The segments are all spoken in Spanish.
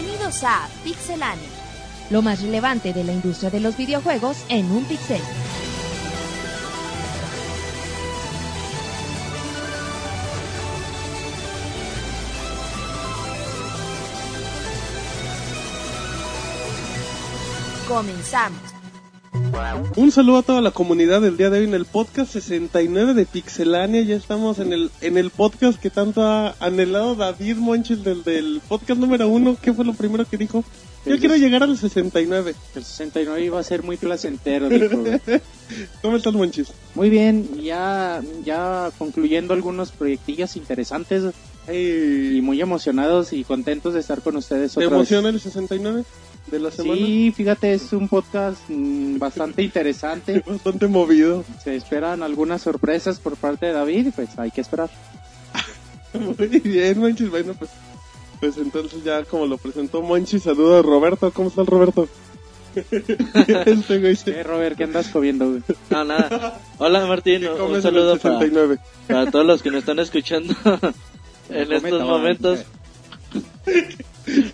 Bienvenidos a Pixelania. Lo más relevante de la industria de los videojuegos en un pixel. Comenzamos. Un saludo a toda la comunidad del día de hoy en el podcast 69 de Pixelania. Ya estamos en el en el podcast que tanto ha anhelado David Monchil del, del podcast número uno. ¿Qué fue lo primero que dijo? Yo El quiero llegar al 69. El 69 iba a ser muy placentero, dijo. güey. ¿Cómo estás, Monchis? Muy bien, ya, ya concluyendo algunos proyectillos interesantes y muy emocionados y contentos de estar con ustedes ¿Te otra vez. emociona el 69 de la semana? Sí, fíjate, es un podcast mm, bastante interesante. Bastante movido. Se esperan algunas sorpresas por parte de David y pues hay que esperar. Muy bien, Monchis. Bueno, pues, pues entonces ya como lo presentó Monchis, saludo a Roberto. ¿Cómo está el Roberto? este güey se Eh, Robert, ¿qué andas comiendo? güey? No, nada. Hola Martín, un saludo para, 69. para todos los que nos están escuchando en estos momentos.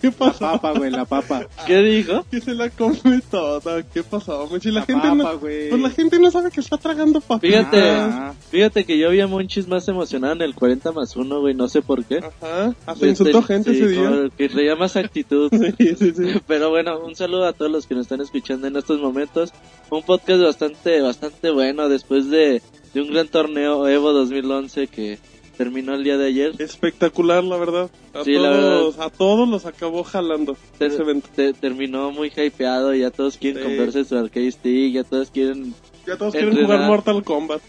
¿Qué La pasó? papa, güey, la papa. ¿Qué dijo? Que se la come toda. ¿Qué pasó, Monchis? La, La gente papa, no... güey. Pues la gente no sabe que está tragando papas. Fíjate, Ah. fíjate que yo vi a Monchis más emocionado en el 40 más 1, güey, no sé por qué. Ajá. Hasta insultó gente sí, ese día. Que traía más actitud. Sí, sí, sí. Pero bueno, un saludo a todos los que nos están escuchando en estos momentos. Un podcast bastante, bastante bueno después de, de un gran torneo Evo 2011 que terminó el día de ayer. Espectacular, la verdad. A, Sí, la todos, a todos los acabó jalando Ter- ese evento. te- terminó muy hypeado y ya todos quieren Sí. comprarse su arcade stick, ya todos quieren... Ya todos quieren jugar Mortal Kombat.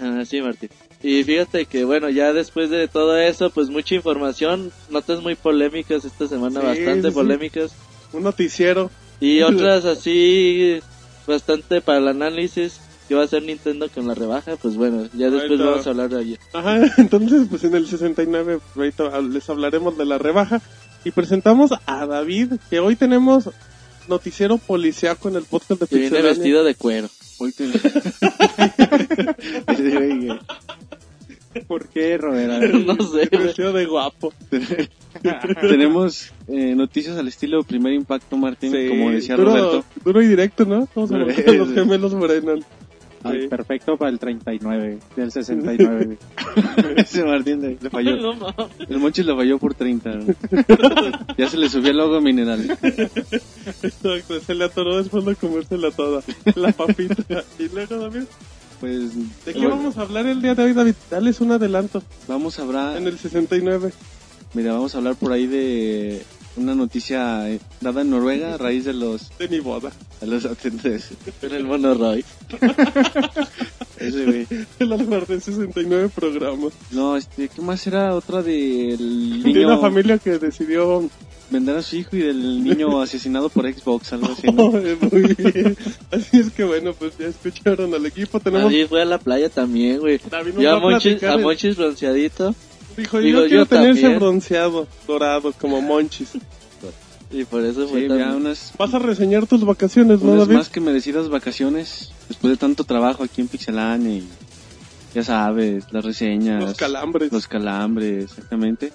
Ah, sí, Martín. Y fíjate que bueno, ya después de todo eso, pues mucha información, notas muy polémicas esta semana, Sí, bastante sí. polémicas. Un noticiero. Y otras así, bastante para el análisis que va a hacer Nintendo con la rebaja, pues bueno, ya después vamos a hablar de ello. Ajá, entonces pues en el 69 ahorita les hablaremos de la rebaja. Y presentamos a David, que hoy tenemos noticiero policiaco en el podcast de Que viene Pixelania. vestido de cuero. ¿Por qué, Robert? A ver. no sé. Vestido de guapo. Tenemos eh, noticias al estilo Primer Impacto, Martín, Sí, como decía duro, Roberto. Duro y directo, ¿no? Duro. llaman los gemelos Brennan. Perfecto para el 39, del 69. güey. Ese Martín le, le falló. No. El Monchis le falló por 30. ¿no? ya se le subió el logo mineral. Exacto, se le atoró después de comérsela toda. La papita. y luego, David, Pues ¿de qué bueno, vamos a hablar el día de hoy, David? Dales un adelanto vamos a hablar, en el 69. mira, vamos a hablar por ahí de una noticia eh, dada en Noruega a raíz de los, De mi boda. de los atentados. En el mono Roy. Ese, güey. El albar de 69 programas. No, este, ¿qué más era? Otra del De una niño familia que decidió... vender a su hijo y del niño asesinado por Xbox, algo así. ¿no? Muy bien. Así es que bueno, pues ya escucharon al equipo. Tenemos... David fue a la playa también, güey. Va a Monchis, a Monchis bronceadito. Dijo, Digo, yo quiero yo tener ese también. bronceado, dorado, como Monchis. Y por eso fue Sí, tan- ya unas, Vas a reseñar tus vacaciones, ¿no, David? más que merecidas vacaciones después de tanto trabajo aquí en Pixelania y ya sabes, las reseñas, Los calambres. los calambres, exactamente.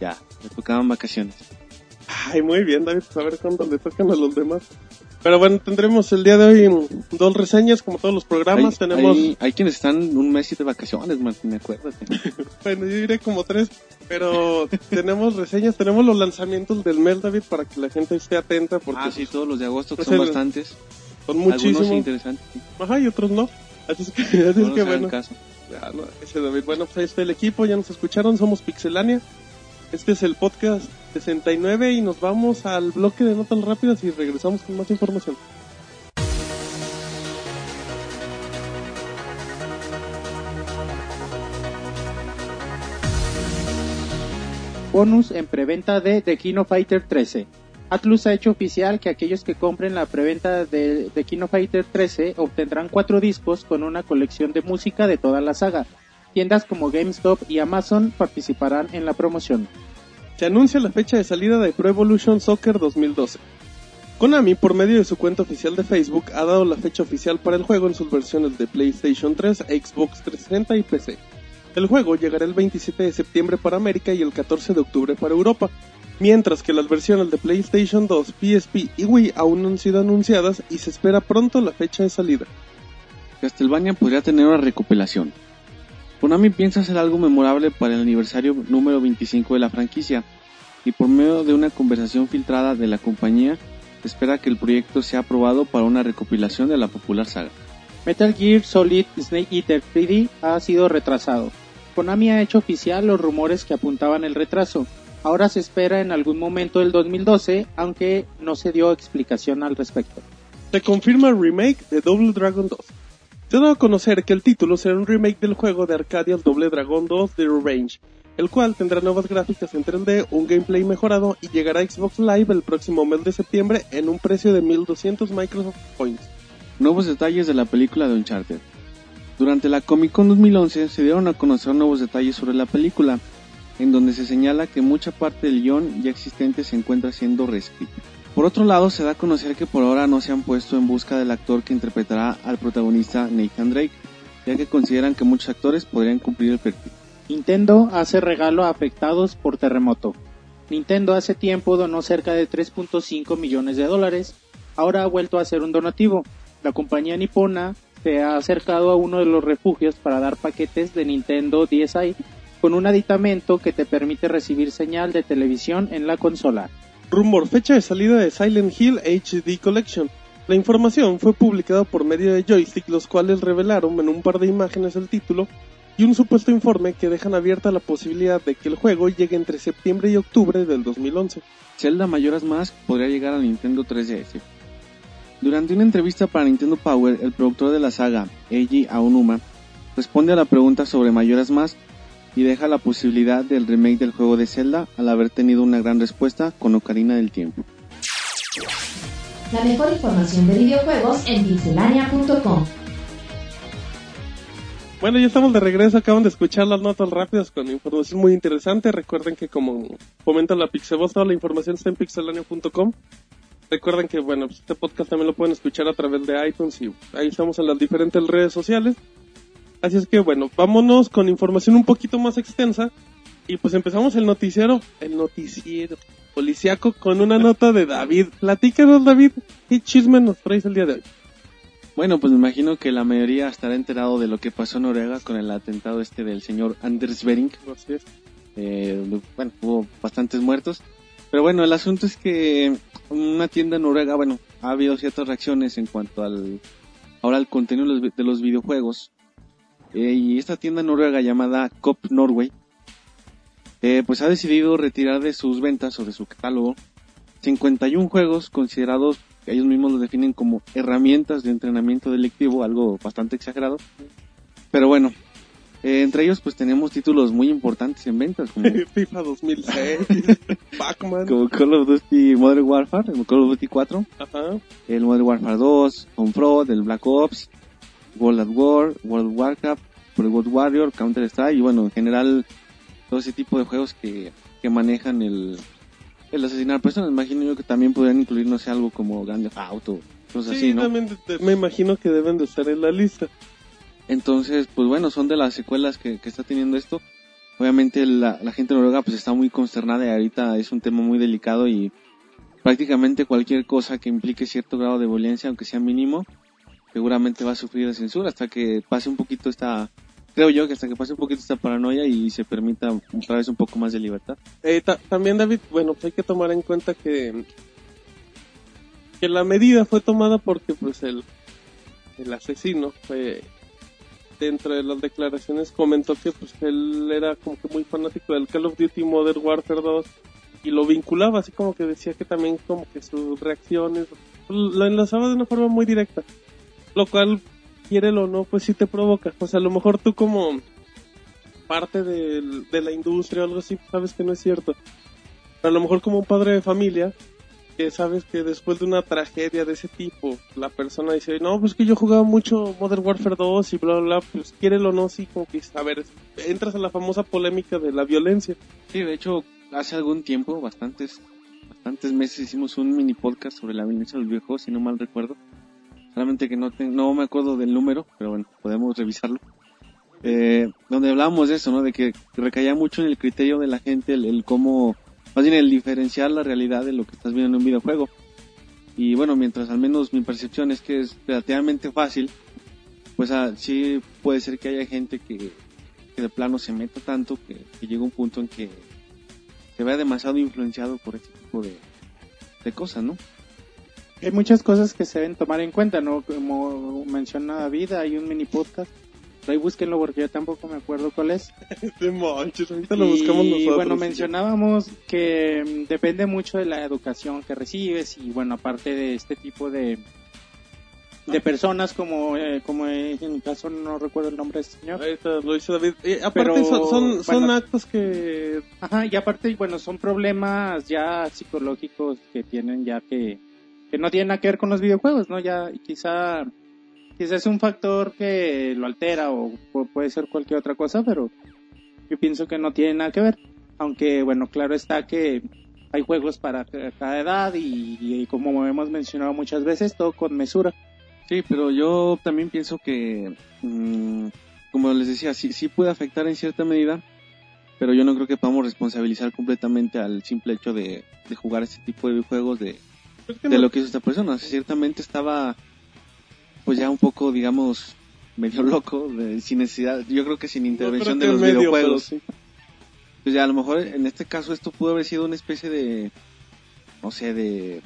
Ya, me tocaban vacaciones. Ay, muy bien, David. Pues a ver cuándo le tocan a los demás. Pero bueno, tendremos el día de hoy dos reseñas, como todos los programas. hay, Tenemos, hay, hay quienes están un mes de vacaciones, Martín, acuérdate. bueno, yo diré como tres, pero tenemos reseñas, tenemos los lanzamientos del mes, David, para que la gente esté atenta, porque ah, sí, todos los de agosto, que Pues son el- bastantes. son Algunos muchísimos. interesantes. sí. Ajá, y otros no. Así es que, así es Algunos que bueno. caso. Ya, no, ese David. Bueno, pues ahí está el equipo, ya nos escucharon, somos Pixelania. Este es el podcast 69 y nos vamos al bloque de notas rápidas y regresamos con más información. Bonus en preventa de The Kino Fighter 13. Atlus ha hecho oficial que aquellos que compren la preventa de The Kino Fighter 13 obtendrán cuatro discos con una colección de música de toda la saga. Tiendas como GameStop y Amazon participarán en la promoción. Se anuncia la fecha de salida de Pro Evolution Soccer 2012. Konami, por medio de su cuenta oficial de Facebook, ha dado la fecha oficial para el juego en sus versiones de PlayStation 3, Xbox 360 y PC. El juego llegará el 27 de septiembre para América y el 14 de octubre para Europa. mientras que las versiones de PlayStation 2, PSP y Wii aún no han sido anunciadas y se espera pronto la fecha de salida. Castlevania podría tener una recopilación. Konami piensa hacer algo memorable para el aniversario número 25 de la franquicia, y por medio de una conversación filtrada de la compañía, espera que el proyecto sea aprobado para una recopilación de la popular saga. Metal Gear Solid Snake Eater 3D ha sido retrasado. Konami ha hecho oficial los rumores que apuntaban el retraso. Ahora se espera en algún momento del 2012, aunque no se dio explicación al respecto. Se confirma el remake de Double Dragon 2. Dado a conocer que el título será un remake del juego de Arcadia Double Dragon 2 The Revenge, el cual tendrá nuevas gráficas en 3D, un gameplay mejorado y llegará a Xbox Live el próximo mes de septiembre en un precio de 1200 Microsoft Points. Nuevos detalles de la película de Uncharted. Durante la Comic Con 2011 se dieron a conocer nuevos detalles sobre la película, en donde se señala que mucha parte del guion ya existente se encuentra siendo reescrita. Por otro lado, se da a conocer que por ahora no se han puesto en busca del actor que interpretará al protagonista Nathan Drake, ya que consideran que muchos actores podrían cumplir el perfil. Nintendo hace regalo a afectados por terremoto. Nintendo hace tiempo donó cerca de 3.5 millones de dólares. Ahora ha vuelto a hacer un donativo. La compañía nipona se ha acercado a uno de los refugios para dar paquetes de Nintendo DSi con un aditamento que te permite recibir señal de televisión en la consola. Rumor fecha de salida de Silent Hill HD Collection. La información fue publicada por medio de Joystick, los cuales revelaron en un par de imágenes el título y un supuesto informe que dejan abierta la posibilidad de que el juego llegue entre septiembre y octubre del 2011. Zelda Majora's Mask podría llegar a Nintendo 3DS. Durante una entrevista para Nintendo Power, el productor de la saga, Eiji Aonuma, responde a la pregunta sobre Majora's Mask y deja la posibilidad del remake del juego de Zelda al haber tenido una gran respuesta con Ocarina del Tiempo. La mejor información de videojuegos en pixelania.com. Bueno, ya estamos de regreso, acaban de escuchar las notas rápidas con información muy interesante. Recuerden que como comenta la Pixeboss, toda la información está en pixelania.com. Recuerden que, bueno, pues, este podcast también lo pueden escuchar a través de iTunes y ahí estamos en las diferentes redes sociales. Así es que, bueno, vámonos con información un poquito más extensa. Y pues empezamos el noticiero, el noticiero policiaco con una nota de David. Platícanos, David, ¿qué chisme nos traes el día de hoy? Bueno, pues me imagino que la mayoría estará enterado de lo que pasó en Noruega con el atentado este del señor Anders Bering. Eh, bueno, hubo bastantes muertos. Pero bueno, el asunto es que una tienda en Noruega, bueno, ha habido ciertas reacciones en cuanto al ahora al contenido de los videojuegos. Eh, y esta tienda en Noruega llamada Cop Norway, eh, pues ha decidido retirar de sus ventas o de su catálogo 51 juegos considerados ellos mismos lo definen como herramientas de entrenamiento delictivo, algo bastante exagerado. Pero bueno, eh, entre ellos pues tenemos títulos muy importantes en ventas como FIFA 2006, Pac-Man, como Call of Duty Modern Warfare, Call of Duty 4, el Modern Warfare 2, Fraud, el Black Ops, World at War, World of Warcraft, World Warrior, Counter Strike y bueno, en general todo ese tipo de juegos que, que manejan el, el asesinar personas. Imagino yo que también podrían incluir, no sé, algo como Grand Theft Auto, cosas así, ¿no? También me imagino que deben de estar en la lista. Entonces, pues bueno, son de las secuelas que, está teniendo esto. Obviamente la, la gente noruega pues está muy consternada y ahorita es un tema muy delicado y prácticamente cualquier cosa que implique cierto grado de violencia, aunque sea mínimo, seguramente va a sufrir de censura hasta que pase un poquito esta creo yo que hasta que pase un poquito esta paranoia y se permita otra vez un poco más de libertad. Eh, también David, bueno, pues hay que tomar en cuenta que que la medida fue tomada porque pues el el asesino fue dentro de las declaraciones comentó que pues él era como que muy fanático del Call of Duty Modern Warfare 2 y lo vinculaba así como que decía que también como que sus reacciones lo enlazaba de una forma muy directa lo cual quiérelo o no, pues sí te provoca. O sea, a lo mejor tú como parte de, la industria o algo así, sabes que no es cierto. Pero a lo mejor como un padre de familia, que sabes que después de una tragedia de ese tipo, la persona dice, no, pues que yo jugaba mucho Modern Warfare 2 y bla, bla, bla, pues quiérelo o no, sí, como que, a ver, entras a la famosa polémica de la violencia. Sí, de hecho, hace algún tiempo, bastantes, bastantes meses hicimos un mini podcast sobre la violencia de los viejos, si no mal recuerdo Solamente que no, no me acuerdo del número, pero bueno, podemos revisarlo. Eh, donde hablábamos de eso, ¿no? De que recaía mucho en el criterio de la gente, el, cómo más bien el diferenciar la realidad de lo que estás viendo en un videojuego. Y bueno, mientras al menos mi percepción es que es relativamente fácil, pues ah, sí puede ser que haya gente que, de plano se meta tanto que, que un punto en que se vea demasiado influenciado por este tipo de, de cosas, ¿no? Hay muchas cosas que se deben tomar en cuenta, ¿no? Como menciona David, hay un mini podcast. Ahí búsquenlo porque yo tampoco me acuerdo cuál es. De manches, ahorita lo buscamos y nosotros. bueno, mencionábamos que mm, depende mucho de la educación que recibes y bueno, aparte de este tipo de de personas como eh, como en mi caso no recuerdo el nombre de este señor. Ahorita lo dice David. Eh, aparte Pero, son, son, son actos que... Ajá, y aparte, bueno, son problemas ya psicológicos que tienen ya que, que no tienen nada que ver con los videojuegos, ¿no? Ya quizá, quizá es un factor que lo altera o, pu- puede ser cualquier otra cosa, pero yo pienso que no tiene nada que ver. Aunque, bueno, claro está que hay juegos para ca- cada edad y, como hemos mencionado muchas veces, todo con mesura. Sí, pero yo también pienso que, mm, como les decía, sí, sí puede afectar en cierta medida, pero yo no creo que podamos responsabilizar completamente al simple hecho de, jugar este tipo de juegos de, de no- lo que hizo esta persona. Ciertamente estaba, pues ya un poco, digamos, medio loco, de- sin necesidad, yo creo que sin intervención de los medio, videojuegos. sí. Pues ya a lo mejor en este caso esto pudo haber sido una especie de, no sé, de,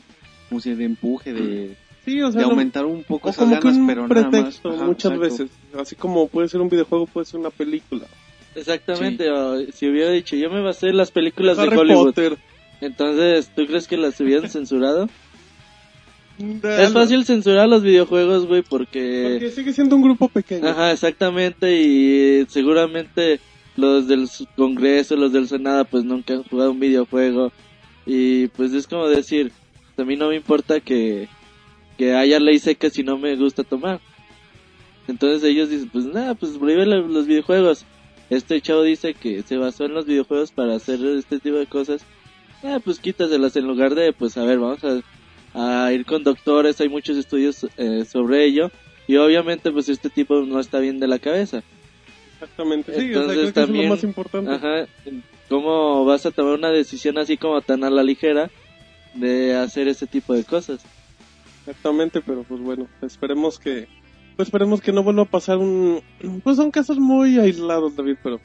¿cómo se dice? de empuje, de, Sí, o de sea, aumentar un poco o esas como que ganas, un pero nada más. Ajá, muchas exacto. veces. Así como puede ser un videojuego, puede ser una película. Exactamente, o si hubiera dicho, yo me basé en las películas de Harry Hollywood. Potter. Entonces, ¿tú crees que las hubieran censurado? Es fácil censurar los videojuegos, güey, porque... Porque sigue siendo un grupo pequeño. Ajá, exactamente, y seguramente los del Congreso, los del Senado, pues nunca han jugado un videojuego. Y pues es como decir, a mí no me importa que, que haya ley seca si no me gusta tomar. Entonces ellos dicen, pues nada, pues prohíbe lo- los videojuegos. Este chavo dice que se basó en los videojuegos para hacer este tipo de cosas. Ah, pues quítaselas en lugar de, pues a ver, vamos a, a ir con doctores, hay muchos estudios eh, sobre ello. Y obviamente, pues este tipo no está bien de la cabeza. Exactamente. Sí, o sea, Entonces, creo que también- es lo más importante. Ajá. ¿Cómo vas a tomar una decisión así como tan a la ligera de hacer ese tipo de cosas? Exactamente, pero pues bueno, esperemos que pues esperemos que no vuelva a pasar un pues son casos muy aislados, David, pero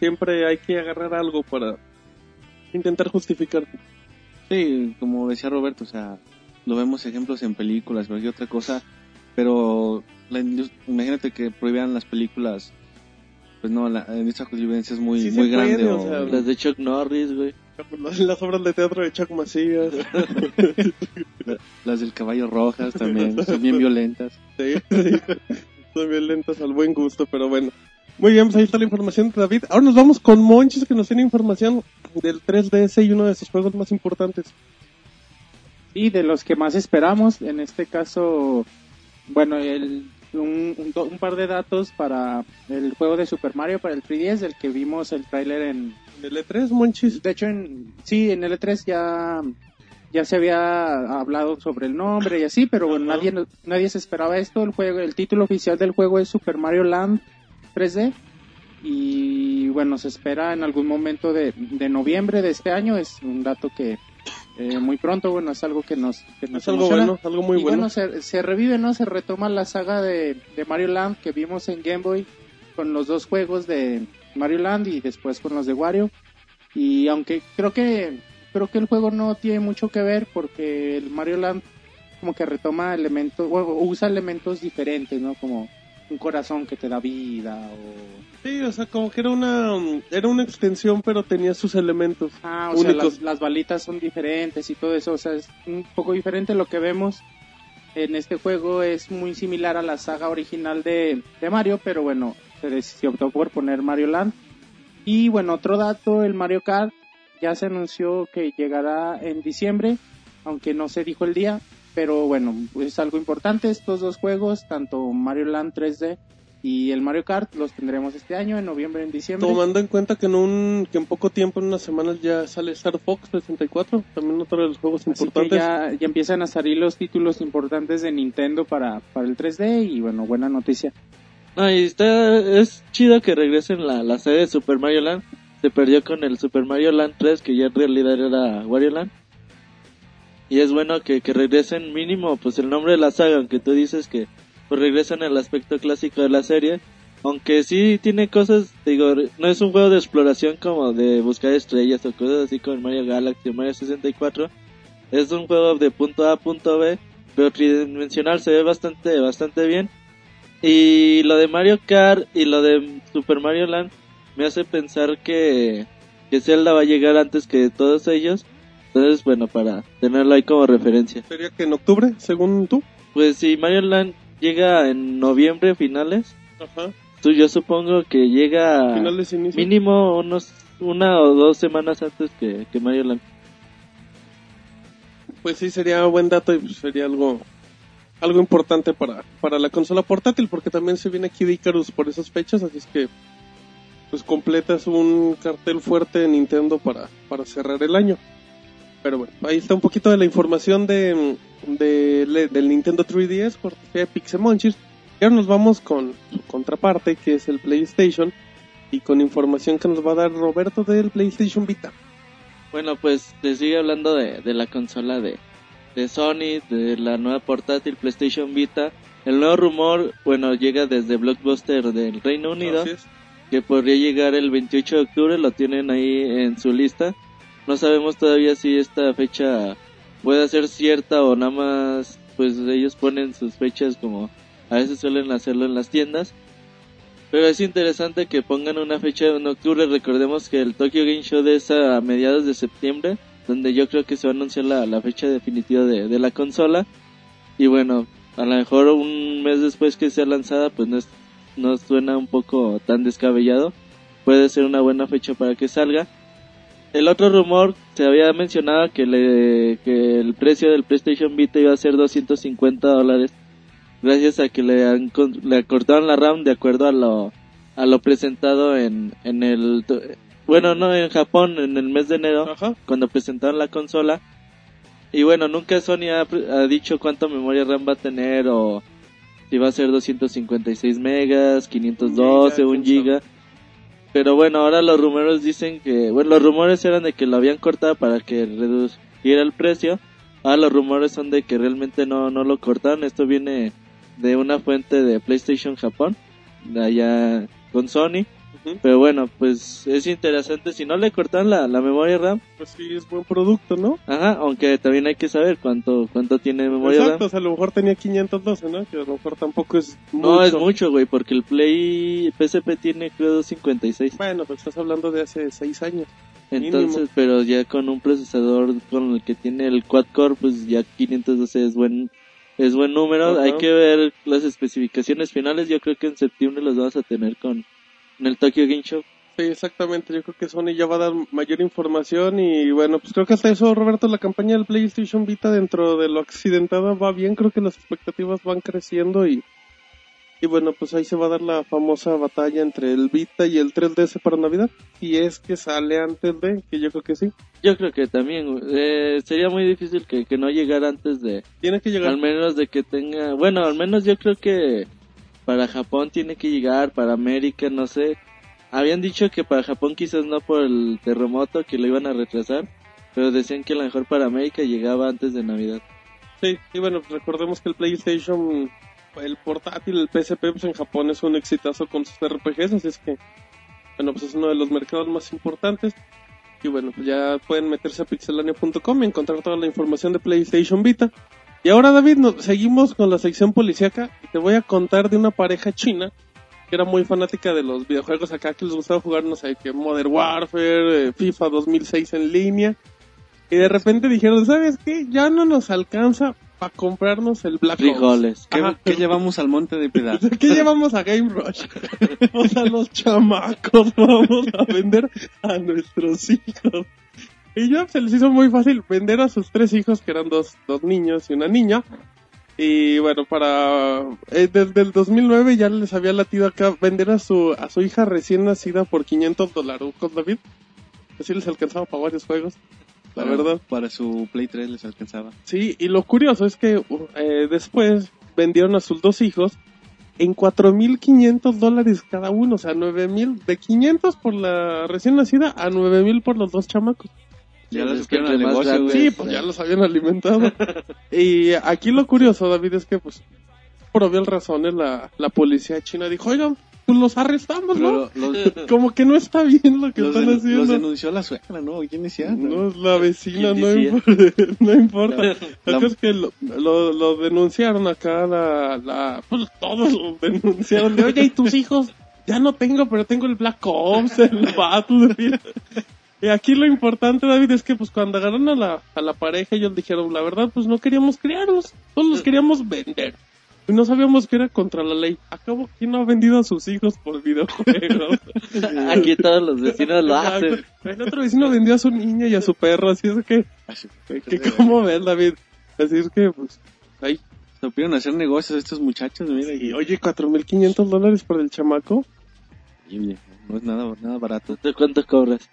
siempre hay que agarrar algo para intentar justificar. Sí, como decía Roberto, o sea, lo vemos ejemplos en películas, cualquier otra cosa, pero la imagínate que prohibieran las películas, pues no, la industria jurisprudencia es muy, Sí muy puede, grande. o o- sea, Las de Chuck Norris, güey. Las, obras de teatro de Chuck Macías. la- las del caballo rojas también, son bien violentas. Sí, sí. Son violentas al buen gusto, pero bueno. Muy bien, pues ahí está la información de David. Ahora nos vamos con Monchis que nos tiene información del 3DS y uno de sus juegos más importantes. Y de los que más esperamos, en este caso, bueno, el, un, un do- un par de datos para el juego de Super Mario para el 3DS, del que vimos el tráiler en... ¿En el E3, Monchis? De hecho, en, sí, en el E3 ya, ya se había hablado sobre el nombre y así, pero bueno, nadie, nadie se esperaba esto. El, juego, el título oficial del juego es Super Mario Land 3D. Y bueno, se espera en algún momento de, de noviembre de este año. Es un dato que eh, muy pronto, bueno, es algo que nos, que nos Es algo emociona. bueno, algo muy y bueno. bueno, se, se revive, ¿no? Se retoma la saga de, de Mario Land que vimos en Game Boy con los dos juegos de Mario Land y después con los de Wario. Y aunque creo que creo que el juego no tiene mucho que ver porque el Mario Land como que retoma elementos, o usa elementos diferentes, ¿no? Como un corazón que te da vida o... Sí, o sea, como que era una, era una extensión, pero tenía sus elementos. Ah, o sea, Únicos. las, las balitas son diferentes y todo eso, o sea, es un poco diferente lo que vemos en este juego, es muy similar a la saga original de, de Mario, pero bueno, se, se optó por poner Mario Land. Y bueno, otro dato, el Mario Kart ya se anunció que llegará en diciembre, aunque no se dijo el día, pero bueno, es algo importante, estos dos juegos, tanto Mario Land 3D y el Mario Kart, los tendremos este año, en noviembre, en diciembre. Tomando en cuenta que en un que en poco tiempo, en unas semanas, ya sale Star Fox 64, también otro de los juegos Así que importantes. ya, ya empiezan a salir los títulos importantes de Nintendo para, para el 3D y bueno, buena noticia. No, y está, es chido que regresen la, la serie de Super Mario Land. se perdió con el Super Mario Land 3, que ya en realidad era Wario Land. Y es bueno que, que regresen mínimo, pues el nombre de la saga, aunque tú dices que pues regresan al aspecto clásico de la serie. Aunque sí tiene cosas, digo, no es un juego de exploración como de buscar estrellas o cosas así como Mario Galaxy o Mario 64. Es un juego de punto A a punto B, pero tridimensional se ve bastante, bastante bien. Y lo de Mario Kart y lo de Super Mario Land me hace pensar que, que Zelda va a llegar antes que todos ellos. Entonces, bueno, para tenerlo ahí como referencia. Sería que en octubre, según tú. Pues si Mario Land llega en noviembre finales, Ajá. tú yo supongo que llega Finales inicio. mínimo unos una o dos semanas antes que, que Mario Land. Pues sí, sería buen dato y pues sería algo algo importante para, para la consola portátil porque también se viene Kid Icarus por esas fechas, así es que pues completas un cartel fuerte de Nintendo para, para cerrar el año. Pero bueno, ahí está un poquito de la información de, del Nintendo 3DS, cortesía de Pixemonchis. Y ahora nos vamos con su contraparte, que es el PlayStation, y con información que nos va a dar Roberto del PlayStation Vita. Bueno, pues te sigue hablando de, de la consola de, de Sony, de la nueva portátil PlayStation Vita. El nuevo rumor, bueno, llega desde Blockbuster del Reino Unido. Que podría llegar el 28 de octubre, lo tienen ahí en su lista. No sabemos todavía si esta fecha puede ser cierta o nada más, pues ellos ponen sus fechas como a veces suelen hacerlo en las tiendas. Pero es interesante que pongan una fecha en octubre. Recordemos que el Tokyo Game Show es a mediados de septiembre, donde yo creo que se va a anunciar la, la fecha definitiva de, de la consola. Y bueno, a lo mejor un mes después que sea lanzada, pues no es no suena un poco tan descabellado. Puede ser una buena fecha para que salga. El otro rumor se había mencionado que, le, que el precio del PlayStation Vita iba a ser 250 dólares. Gracias a que le, han le cortaron la RAM de acuerdo a lo, a lo presentado en, en el... Bueno, no, en Japón en el mes de enero Ajá. cuando presentaron la consola. Y bueno, nunca Sony ha, ha dicho cuánta memoria RAM va a tener o si va a ser 256 megas, 512, Giga, 1 quién giga. Pero bueno, ahora los rumores dicen que, bueno, los rumores eran de que lo habían cortado para que reduciera el precio. Ahora los rumores son de que realmente no, no lo cortaron. Esto viene de una fuente de PlayStation Japón, de allá con Sony. Pero bueno, pues es interesante. Si no le cortan la, la memoria RAM, Pues sí, es buen producto, ¿no? Ajá, aunque también hay que saber cuánto cuánto tiene memoria Exacto, RAM. o sea, a lo mejor tenía 512, ¿no? Que a lo mejor tampoco es No es mucho, güey, porque el Play PSP tiene creo 256. Bueno, pues estás hablando de hace 6 años. Entonces, mínimo. pero ya con un procesador con el que tiene el quad core, pues ya 512 es buen es buen número. Hay que ver las especificaciones finales. Yo creo que en septiembre los vamos a tener con en el Tokyo Game Show. Sí, exactamente. Yo creo que Sony ya va a dar mayor información y bueno, pues creo que hasta eso, Roberto, la campaña del PlayStation Vita dentro de lo accidentada va bien. Creo que las expectativas van creciendo y, y bueno, pues ahí se va a dar la famosa batalla entre el Vita y el 3DS para Navidad. Si es que sale antes de, que yo creo que sí. Yo creo que también eh, sería muy difícil que, que no llegara antes de Tiene que llegar. Al menos de que tenga, bueno, al menos yo creo que para Japón tiene que llegar, para América, no sé. Habían dicho que para Japón quizás no por el terremoto, que lo iban a retrasar, pero decían que a lo mejor para América llegaba antes de Navidad. Sí, y bueno, pues recordemos que el PlayStation, el portátil, el PSP, pues en Japón es un exitazo con sus RPGs, así es que, bueno, pues es uno de los mercados más importantes. Y bueno, pues ya pueden meterse a pixelania.com y encontrar toda la información de PlayStation Vita. Y ahora, David, nos seguimos con la sección policíaca y te voy a contar de una pareja china que era muy fanática de los videojuegos acá, que les gustaba jugar, no sé, que Modern Warfare, eh, FIFA 2006 en línea. Y de repente dijeron, ¿sabes qué? Ya no nos alcanza para comprarnos el Black Ops. Frijoles. ¿Qué, llevamos al monte de piedad? ¿Qué llevamos a Game Rush? o sea, los chamacos vamos a vender a nuestros hijos. Y ya se les hizo muy fácil vender a sus tres hijos, que eran dos, dos niños y una niña. Y bueno, para eh, desde el 2009 ya les había latido acá vender a su a su hija recién nacida por 500 dólares, David. Así les alcanzaba para varios juegos, la Para- verdad. Para su Play 3 les alcanzaba. Sí, y lo curioso es que uh, eh, después vendieron a sus dos hijos en 4.500 dólares cada uno, o sea, 9.000, de 500 por la recién nacida a 9.000 por los dos chamacos. Ya Sí, los es que sacaron al negocio, grandes- güey. Sí, pues ya los habían alimentado. y aquí lo curioso, David, es que pues por obvias razones la, la policía china dijo, oigan, pues los arrestamos, ¿no? Los, Como que no está bien lo que los están den- los haciendo. denunció la suegra, ¿no? ¿Quién decía? No, es la vecina, ¿Quién no, decía? imp- no importa. La- La es que lo, lo, lo denunciaron acá, la, la, pues todos lo denunciaron. De, Oye, ¿y tus hijos? Ya no tengo, pero tengo el Black Ops, el Battlefield. Y aquí lo importante, David, es que pues cuando agarraron a la, a la pareja, ellos dijeron, la verdad, pues no queríamos criarlos, solo los queríamos vender. Y no sabíamos que era contra la ley. Acabo, ¿quién no ha vendido a sus hijos por videojuegos? Aquí todos los vecinos lo hacen. El otro vecino vendió a su niña y a su perro, así es que, Así, que ¿cómo ves, David? Así es que, pues, ahí. Supieron hacer negocios estos muchachos, mira. Y oye, 4.500 dólares por el chamaco. Y, oye, no es nada, nada barato. ¿Tú cuánto cobras?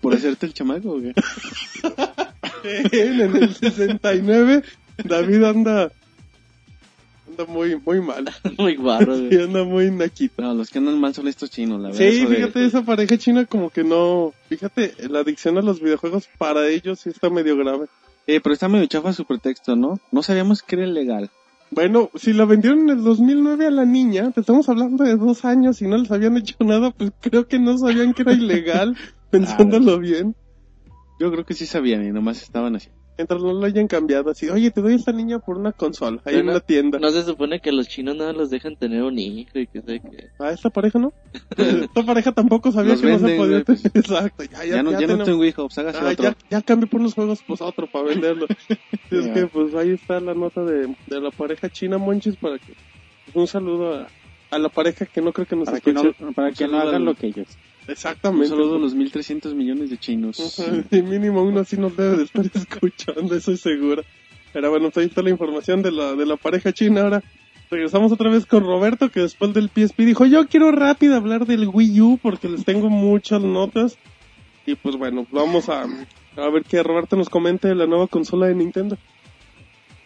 ¿Por hacerte el chamaco o qué? en el 69, David anda, anda muy, muy mal. Muy guarro, Sí, anda muy naquita. No, los que andan mal son estos chinos, la verdad. Sí, de- fíjate, esa pareja china como que no, fíjate, la adicción a los videojuegos para ellos sí está medio grave. Eh, pero está medio chafa su pretexto, ¿no? No sabíamos que era ilegal. Bueno, si la vendieron en el 2009 a la niña, te estamos hablando de dos años y no les habían hecho nada, pues creo que no sabían que era ilegal, pensándolo bien. Yo creo que sí sabían y nomás estaban así. Mientras no lo hayan cambiado así, oye, te doy esta niña por una consola, ahí en Bueno, la tienda. No se supone que los chinos nada los dejan tener un hijo y que sé que... Ah, esta pareja no. esta pareja tampoco sabía Los que no se venden, podía pues. tener. Exacto, ya, ya, Ya, no, ya, no tenemos- tengo hijos, hágase Ah, otro. ya, ya cambié por unos juegos, pues otro para venderlo. es Ya. que, pues ahí está la nota de, de la pareja china Monchis para que. pues, un saludo a, a la pareja que no creo que nos Para que no, escuche. para que no hagan lo que ellos. Un Exactamente. saludo a los 1.300 millones de chinos. Ajá, y mínimo uno así nos debe de estar escuchando, eso es seguro. Pero bueno, pues ahí está la información de la, de la pareja china. Ahora regresamos otra vez con Roberto, que después del PSP dijo, yo quiero rápido hablar del Wii U porque les tengo muchas notas. Y pues bueno, vamos a, a ver que Roberto nos comente de la nueva consola de Nintendo.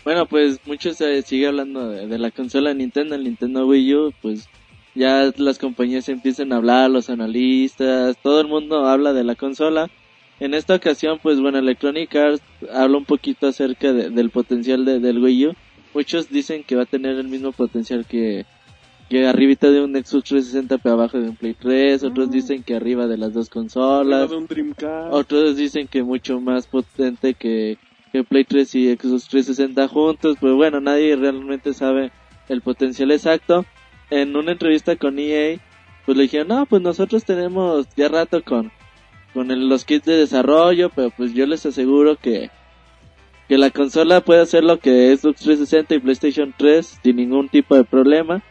Bueno, pues mucho se sigue hablando de, de la consola de Nintendo, el Nintendo Wii U, pues ya las compañías empiezan a hablar, los analistas, todo el mundo habla de la consola. En esta ocasión, pues bueno, Electronic Arts habla un poquito acerca de- del potencial de- del Wii U. Muchos dicen que va a tener el mismo potencial que, que arribita de un Xbox 360 pero abajo de un Play 3, otros dicen que arriba de las dos consolas. Otros dicen que mucho más potente que, que Play 3 y Xbox 360 juntos, pero bueno, nadie realmente sabe el potencial exacto. En una entrevista con EA, pues le dijeron, no, pues nosotros tenemos ya rato con, con el- los kits de desarrollo, pero pues yo les aseguro que, que la consola puede hacer lo que Xbox 360 y PlayStation 3 sin ningún tipo de problema.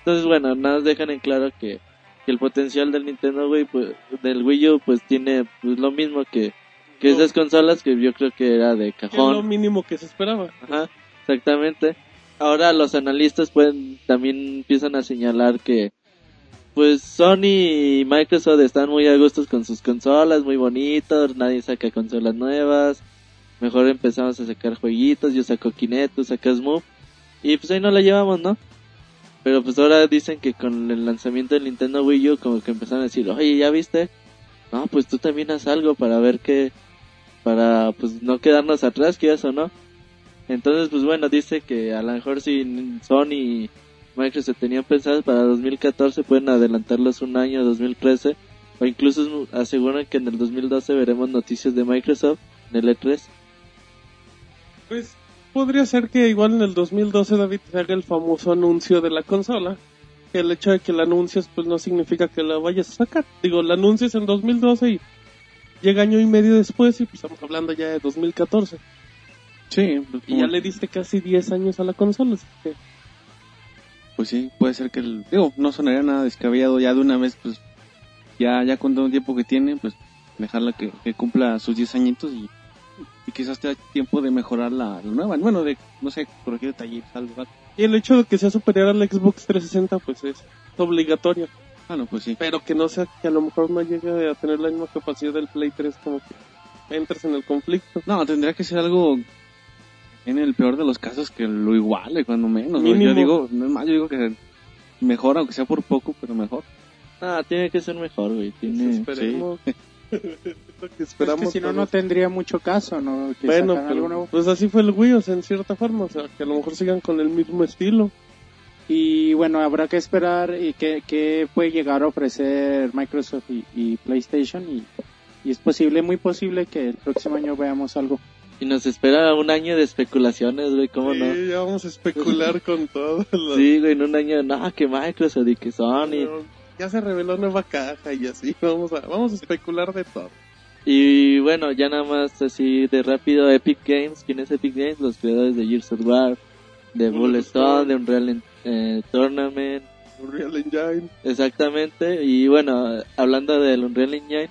Entonces, bueno, nada más dejan en claro que, que el potencial del Nintendo Wii, pues, del Wii U, pues tiene pues, lo mismo que, que No. esas consolas que yo creo que era de que es lo cajón. mínimo que se esperaba. Ajá, exactamente. Ahora los analistas pueden también empiezan a señalar que pues Sony y Microsoft están muy a gustos con sus consolas, muy bonitos, nadie saca consolas nuevas. Mejor empezamos a sacar jueguitos, yo saco Kinect, tú sacas Move y pues ahí no la llevamos, ¿no? Pero pues ahora dicen que con el lanzamiento del Nintendo Wii U como que empezaron a decir, "Oye, ¿ya viste?" No, pues tú también haz algo para ver que para pues no quedarnos atrás, quieras o no. Entonces, pues bueno, dice que a lo mejor si Sony y Microsoft tenían pensados para 2014 pueden adelantarlos un año, 2013, o incluso aseguran que en el 2012 veremos noticias de Microsoft en el E E3. Pues podría ser que igual en el 2012 David se haga el famoso anuncio de la consola. Que el hecho de que la anuncies pues no significa que la vayas a sacar. Digo, la anuncias en 2012 y llega año y medio después y pues estamos hablando ya de 2014. Sí, pues, Y ya le diste casi 10 años a la consola. así que- pues sí, puede ser que el... Digo, no sonaría nada descabellado ya de una vez, pues ya ya con todo el tiempo que tiene, pues dejarla que, que cumpla sus 10 añitos y, y quizás te da tiempo de mejorar la, la nueva. Bueno, de, no sé, corregir detalles, algo. algo. Y el hecho de que sea superior al Xbox 360 pues es obligatorio. Ah, no, pues sí. Pero que no sea que a lo mejor no llegue a tener la misma capacidad del Play 3 como que entres en el conflicto. No, tendría que ser algo En el peor de los casos que lo iguale, cuando menos. Yo digo, no es más, yo digo que mejor, aunque sea por poco, pero mejor. Ah, tiene que ser mejor, güey. Tiene... Esperemos. Es lo que Es esperamos que si no, no tendría mucho caso, ¿no? Que Bueno, algo nuevo. pues así fue el Wii, o sea, en cierta forma, o sea, que a lo mejor sigan con el mismo estilo. Y bueno, habrá que esperar y qué, qué puede llegar a ofrecer Microsoft y, y PlayStation. Y, y es posible, muy posible que el próximo año veamos algo. Y nos espera un año de especulaciones, güey, ¿cómo no? Sí, ya vamos a especular con todo. lo- Sí, güey, en un año, no, que Microsoft y que Sony. Ya se reveló nueva caja y así, vamos a, vamos a especular de todo. Y bueno, ya nada más así de rápido, Epic Games, ¿quién es Epic Games? Los creadores de Gears of War, de Bulletstorm, de Unreal eh, Tournament, Unreal Engine. exactamente. Y bueno, hablando del Unreal Engine,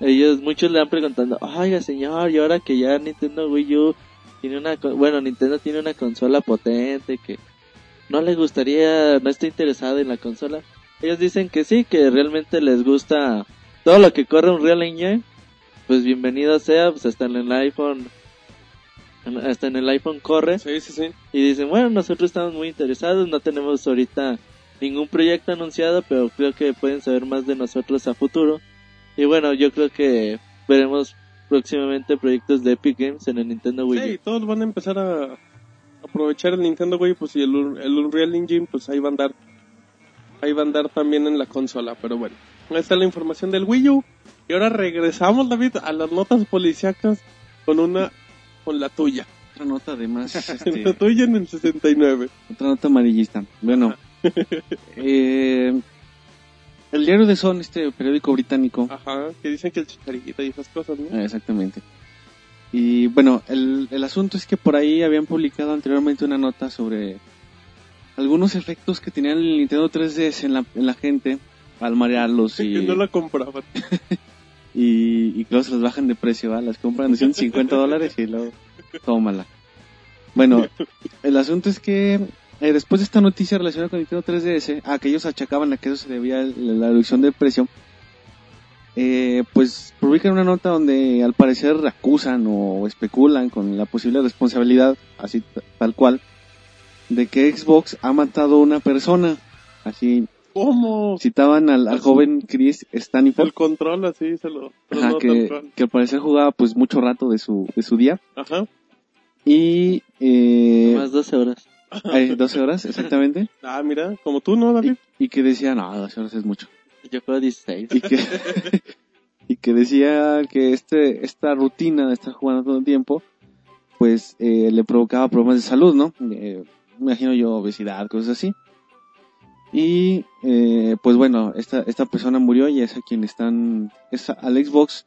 ellos, muchos le han preguntando, oiga señor, y ahora que ya Nintendo Wii U tiene una, bueno, Nintendo tiene una consola potente, que no le gustaría, no está interesado en la consola. Ellos dicen que sí, que realmente les gusta todo lo que corre Unreal Engine, pues bienvenido sea, pues hasta en el iPhone, hasta en el iPhone corre. Sí, sí, sí. Y dicen, bueno, nosotros estamos muy interesados, no tenemos ahorita ningún proyecto anunciado, pero creo que pueden saber más de nosotros a futuro. Y bueno, yo creo que veremos próximamente proyectos de Epic Games en el Nintendo Wii. U. Sí, todos van a empezar a aprovechar el Nintendo Wii, pues y el, el Unreal Engine, pues ahí va a andar. Ahí va a andar también en la consola, pero bueno. Ahí está la información del Wii U. Y ahora regresamos, David, a las notas policíacas con una, con la tuya. Otra nota además, La este, tuya en el 69. otra nota amarillista. Bueno, eh, el diario de Son, este periódico británico, Ajá, que dicen que el chicharito y esas cosas, ¿no? Ah, Exactamente. Y bueno, el, el asunto es que por ahí habían publicado anteriormente una nota sobre algunos efectos que tenían el Nintendo 3DS en la, en la gente al marearlos y, Que no la compraban. y, luego se los bajan de precio, ¿va? las compran de 150 dólares y luego tómala. Bueno, el asunto es que eh, después de esta noticia relacionada con Nintendo 3DS, a que ellos achacaban a que eso se debía el- la reducción del precio, eh, pues publican una nota donde al parecer acusan o especulan con la posible responsabilidad, así tal cual, de que Xbox ha matado a una persona. Así ¿Cómo? citaban al, al joven Chris Staniford, El control así se lo... ajá, que, que al parecer jugaba pues mucho rato de su, de su día. Ajá. Y eh, Más 12 horas. Eh, 12 horas exactamente. Ah, mira, como tú, ¿no, David? Y, y que decía, no, 12 horas es mucho. Yo juego 16. y que y que decía que este esta rutina de estar jugando todo el tiempo pues eh, le provocaba problemas de salud no Eh, me imagino yo obesidad cosas así y eh, pues bueno esta esta persona murió y es a quien están es al Xbox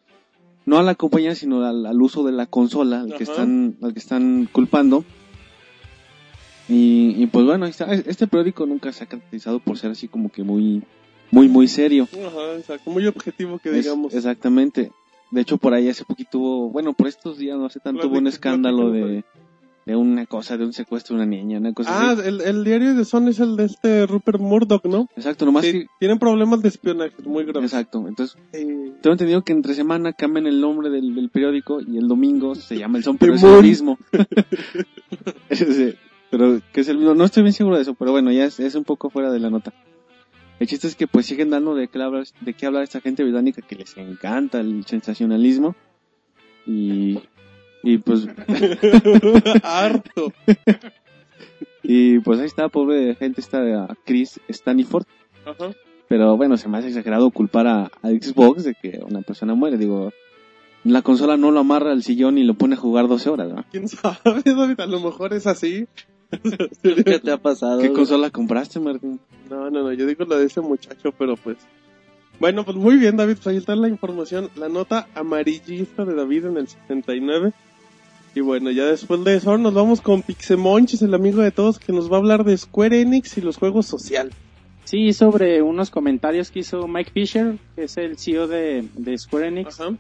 no a la compañía sino al, al uso de la consola al que están al que están culpando y, y pues bueno ahí está este periódico nunca se ha caracterizado por ser así como que muy muy muy serio Ajá, exacto. Muy objetivo que es- digamos. exactamente. De hecho, por ahí hace poquito hubo, bueno, por estos días, no hace tanto, hubo un escándalo de, de una cosa, de un secuestro de una niña, una cosa Ah, así. el, el diario de Son es el de este Rupert Murdoch, ¿no? Exacto, nomás Sí, tienen problemas de espionaje muy graves. exacto. Entonces, Eh, tengo entendido que entre semana cambian el nombre del, del periódico y el domingo se llama el son, pero es el mismo. Pero que es el mismo, no estoy bien seguro de eso, pero bueno, ya es, es un poco fuera de la nota. El chiste es que pues siguen dando de qué hablar, de qué hablar esta gente británica que les encanta el sensacionalismo y, y pues harto. Y pues ahí está, pobre gente, está Chris Staniford. Ajá. Pero bueno, se me hace exagerado culpar a, a Xbox de que una persona muere. Digo, la consola no lo amarra al sillón y lo pone a jugar 12 horas, ¿no? ¿Quién sabe, David? A lo mejor es así. ¿Qué te ha pasado? ¿Qué consola compraste, Martín? No, no, no, yo digo la de ese muchacho, pero pues... Bueno, pues muy bien, David, pues ahí está la información, la nota amarillista de David en el 69. Y bueno, ya después de eso nos vamos con Pixemonchis, el amigo de todos, que nos va a hablar de Square Enix y los juegos sociales. Sí, sobre unos comentarios que hizo Mike Fisher, que es el CEO de, de Square Enix. Ajá.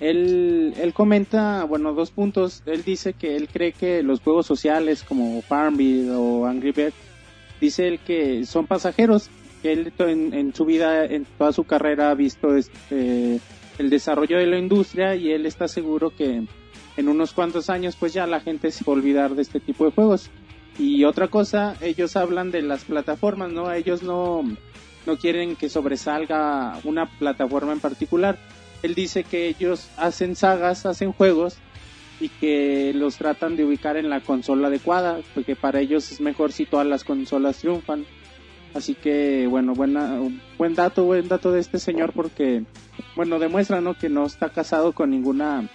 Él, él comenta, bueno, dos puntos. Él dice que él cree que los juegos sociales como Farmville o Angry Bird, dice él que son pasajeros, que él en, en su vida, en toda su carrera ha visto este, el desarrollo de la industria y él está seguro que, en unos cuantos años pues ya la gente se va a olvidar de este tipo de juegos. Y otra cosa, ellos hablan de las plataformas, ¿no? Ellos no, no quieren que sobresalga una plataforma en particular. Él dice que ellos hacen sagas, hacen juegos y que los tratan de ubicar en la consola adecuada, porque para ellos es mejor si todas las consolas triunfan. Así que, bueno, buena, buen dato, buen dato de este señor porque, bueno, demuestra, ¿no? Que no está casado con ninguna,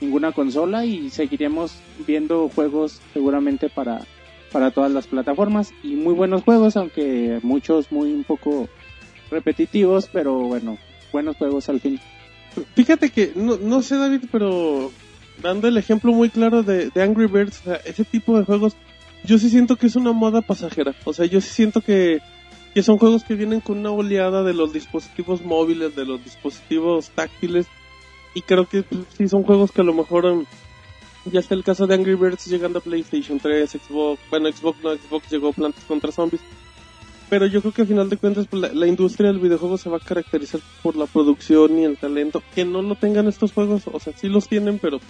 ninguna consola y seguiremos viendo juegos seguramente para, para todas las plataformas y muy buenos juegos, aunque muchos muy un poco repetitivos, pero bueno, buenos juegos al fin. Fíjate que, no, no sé David, pero dando el ejemplo muy claro de, Angry Birds, o sea, ese tipo de juegos, yo sí siento que es una moda pasajera. O sea, yo sí siento que, que son juegos que vienen con una oleada de los dispositivos móviles, de los dispositivos táctiles. Y creo que pues, sí son juegos que a lo mejor um, ya está el caso de Angry Birds llegando a PlayStation 3, Xbox, bueno, Xbox no, Xbox llegó Plantas contra Zombies. Pero yo creo que al final de cuentas pues, la, industria del videojuego se va a caracterizar por la producción y el talento. Que no lo tengan estos juegos, o sea, sí los tienen, pero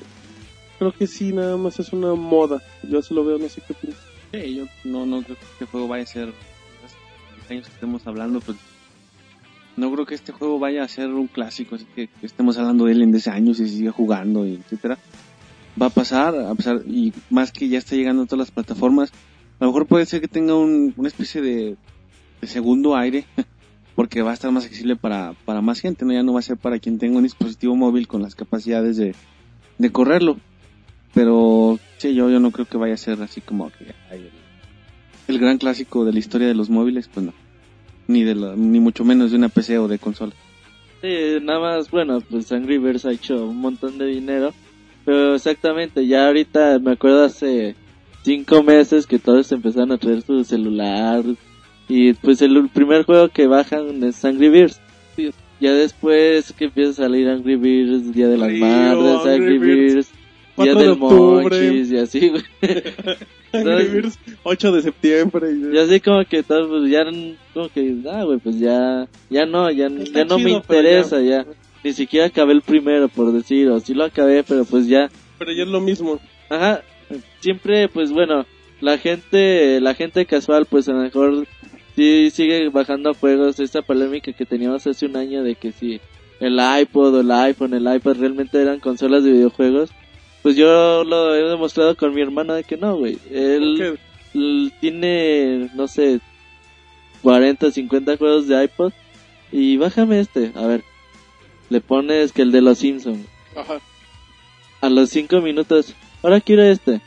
creo que sí, nada más es una moda. Yo así lo veo, no sé qué opinas. Sí, yo no, no creo que este juego vaya a ser, los años que estemos hablando, pues no creo que este juego vaya a ser un clásico, así que, que estemos hablando de él en 10 años y siga jugando, y etcétera. Va a pasar, a pesar, y más que ya está llegando a todas las plataformas, a lo mejor puede ser que tenga un, una especie de, segundo aire, porque va a estar más accesible para, para más gente, ¿no? Ya no va a ser para quien tenga un dispositivo móvil con las capacidades de, de correrlo. Pero sí, yo, yo no creo que vaya a ser así como que el, el gran clásico de la historia de los móviles, pues no. Ni, de la- ni mucho menos de una PC o de consola. Sí, nada más, bueno, pues Angry Birds ha hecho un montón de dinero. Pero exactamente, ya ahorita me acuerdo hace cinco meses que todos empezaron a traer su celular. Y pues el primer juego que bajan es Angry Birds. Sí. Ya después que empieza a salir Angry Birds, Día de las Río, Madres, Angry Angry Birds, Birds, 4 Día de del octubre. Monchis y así, güey. Angry Birds, 8 de septiembre. y- así como que todo, pues ya, como que, ah, güey, pues ya, ya no, ya, Está ya no me chido, interesa, ya. Ni siquiera acabé el primero, por decir, o sí lo acabé, pero pues ya. Pero ya es lo mismo. Ajá, siempre, pues bueno, la gente, la gente casual, pues a lo mejor sí sigue bajando juegos. Esta polémica que teníamos hace un año de que si el iPod o el iPhone, el iPad realmente eran consolas de videojuegos. Pues yo lo he demostrado con mi hermano de que no, güey. Él, ¿Qué? l- tiene, no sé, 40, 50 juegos de iPod. Y bájame este, a ver. Le pones que el de los Simpsons. Ajá. A los 5 minutos, ahora quiero este.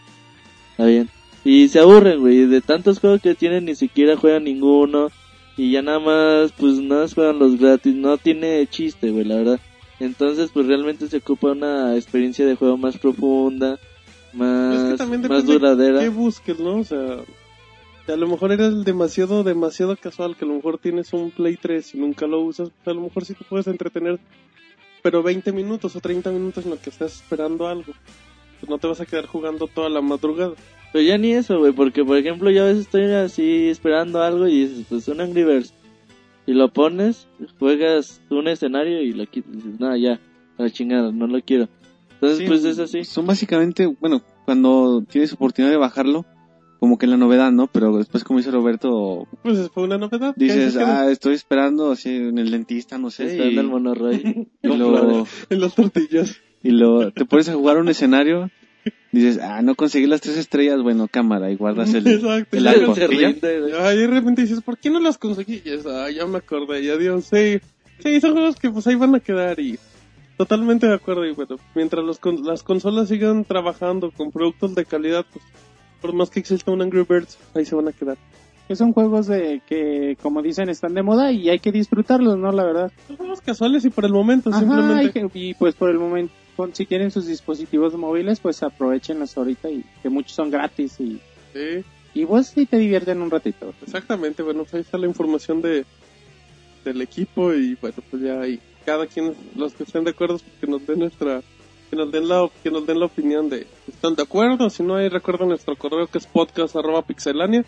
Está bien. Y se aburren, güey. De tantos juegos que tienen, ni siquiera juegan ninguno. Y ya nada más, pues nada más juegan los gratis. No tiene chiste, güey, la verdad. Entonces, pues realmente se ocupa una experiencia de juego más profunda, más, Es que más duradera. ¿Qué busques, no? O sea, a lo mejor eres demasiado, demasiado casual, que a lo mejor tienes un Play 3 y nunca lo usas, pues a lo mejor sí te puedes entretener, pero 20 minutos o 30 minutos en lo que estás esperando algo. Pues no te vas a quedar jugando toda la madrugada. Pero ya ni eso, güey, porque por ejemplo yo a veces estoy así esperando algo y dices, pues un Angry Birds. Y lo pones, juegas un escenario y lo quitas. Dices, no, ya, a la chingada, no lo quiero. Entonces, Sí, pues es así. Son básicamente, bueno, cuando tienes oportunidad de bajarlo, como que la novedad, ¿no? Pero después, como dice Roberto, Pues fue una novedad. dices, que ah, estoy esperando así en el dentista, no sé. Y- el monorroy. y lo. En las tortillas. y lo, te pones a jugar un escenario, dices, ah, no conseguí las tres estrellas, bueno, cámara, y guardas el, Exacto. el Y güey. Ay, de repente dices, ¿por qué no las conseguí? Y es, ah, ya me acordé, ya Dios, sí. Sí, son juegos que pues ahí van a quedar y totalmente de acuerdo. Y bueno, mientras los con- las consolas sigan trabajando con productos de calidad, pues por más que exista un Angry Birds, ahí se van a quedar. Que son juegos de que, como dicen, están de moda y hay que disfrutarlos, ¿no? La verdad. Son juegos casuales y por el momento, Ajá, simplemente. hay que- y pues por el momento, con- si tienen sus dispositivos móviles, pues aprovechenlos ahorita y que muchos son gratis y, Sí, y pues sí te divierten un ratito. exactamente. Bueno, pues ahí está la información de del equipo y bueno, pues ya ahí cada quien, los que estén de acuerdo, pues, que nos den nuestra que nos den la que nos den la opinión de si están de acuerdo, si no hay recuerden nuestro correo que es podcast arroba pixelania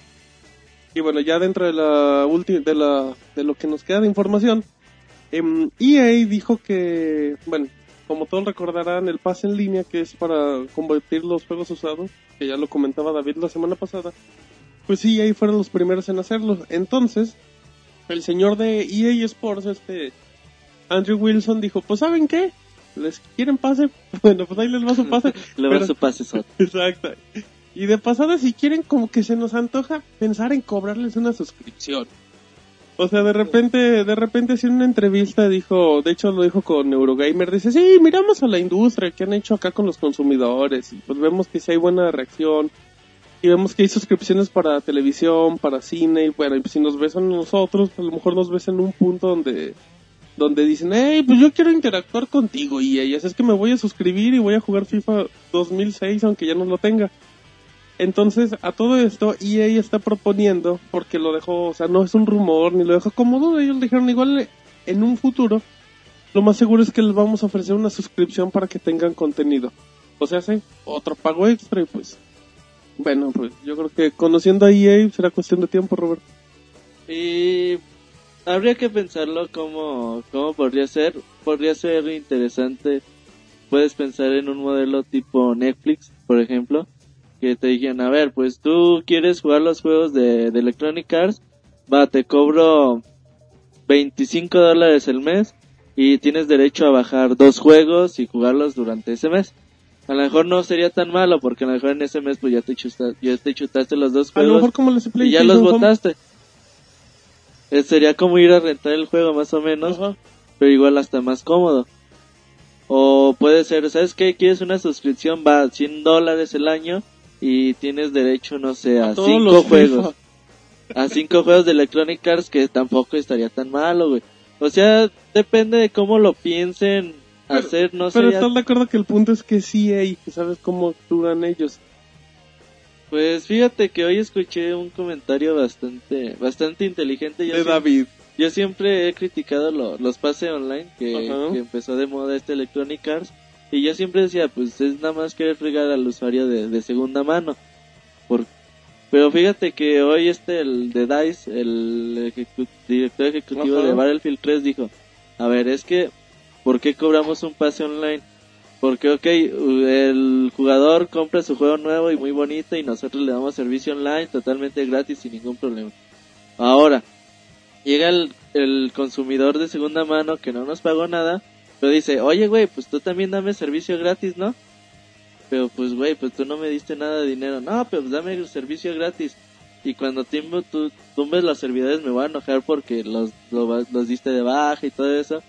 y bueno ya dentro de la última de la de lo que nos queda de información em, EA dijo que bueno como todos recordarán, el pase en línea que es para convertir los juegos usados, que ya lo comentaba David la semana pasada, pues sí, ahí fueron los primeros en hacerlo. Entonces, el señor de EA Sports, este Andrew Wilson, dijo, pues ¿saben qué? ¿Les quieren pase? Bueno, pues ahí les va su pase. Le va su pase. Exacto. Y de pasada, si quieren, como que se nos antoja pensar en cobrarles una suscripción. O sea, de repente, de repente, así en una entrevista dijo, de hecho lo dijo con Eurogamer, dice, sí, miramos a la industria que han hecho acá con los consumidores y pues vemos que sí hay buena reacción y vemos que hay suscripciones para televisión, para cine y bueno, y pues si nos ves a nosotros, a lo mejor nos ves en un punto donde donde dicen, hey, pues yo quiero interactuar contigo y ellas es que me voy a suscribir y voy a jugar FIFA 2006 aunque ya no lo tenga. Entonces, a todo esto, EA está proponiendo, porque lo dejó, o sea, no es un rumor, ni lo dejó como duda, ellos dijeron igual en un futuro, lo más seguro es que les vamos a ofrecer una suscripción para que tengan contenido. O sea, sí, otro pago extra y pues, bueno, pues yo creo que conociendo a EA será cuestión de tiempo, Roberto. Y habría que pensarlo como, cómo podría ser. Podría ser interesante. Puedes pensar en un modelo tipo Netflix, por ejemplo, que te digan, a ver, pues tú quieres jugar los juegos de, de Electronic Arts, va, te cobro 25 dólares el mes y tienes derecho a bajar dos juegos y jugarlos durante ese mes. A lo mejor no sería tan malo porque a lo mejor en ese mes pues ya te chutaste, ya te chutaste los dos A lo juegos mejor como les y ya los botaste. Eh, sería como ir a rentar el juego más o menos, pero igual hasta más cómodo. O puede ser, ¿sabes qué? ¿Quieres una suscripción? Va 100 dólares el año y tienes derecho, no sé, a, todos cinco juegos. FIFA. A cinco juegos de Electronic Arts que tampoco estaría tan malo, güey. O sea, depende de cómo lo piensen Pero- hacer, no Pero sería... estás de acuerdo que el punto es que sí hay, que sabes cómo actúan ellos. Pues fíjate que hoy escuché un comentario bastante, bastante inteligente. Yo De siempre- David. Yo siempre he criticado lo- los pases online que, que empezó de moda este Electronic Arts y yo siempre decía pues es nada más querer fregar al usuario de, de segunda mano Por- pero fíjate que hoy este el de DICE el ejecu- director ejecutivo Ajá. de Battlefield 3 dijo a ver es que ¿por qué cobramos un pase online? Porque, ok, el jugador compra su juego nuevo y muy bonito y nosotros le damos servicio online totalmente gratis sin ningún problema. Ahora, llega el, el consumidor de segunda mano que no nos pagó nada, pero dice, oye, güey, pues tú también dame servicio gratis, ¿no? Pero pues, güey, pues tú no me diste nada de dinero. No, pero pues dame el servicio gratis. Y cuando timbo, tú tumbes los servidores me voy a enojar porque los, los diste de baja y todo eso.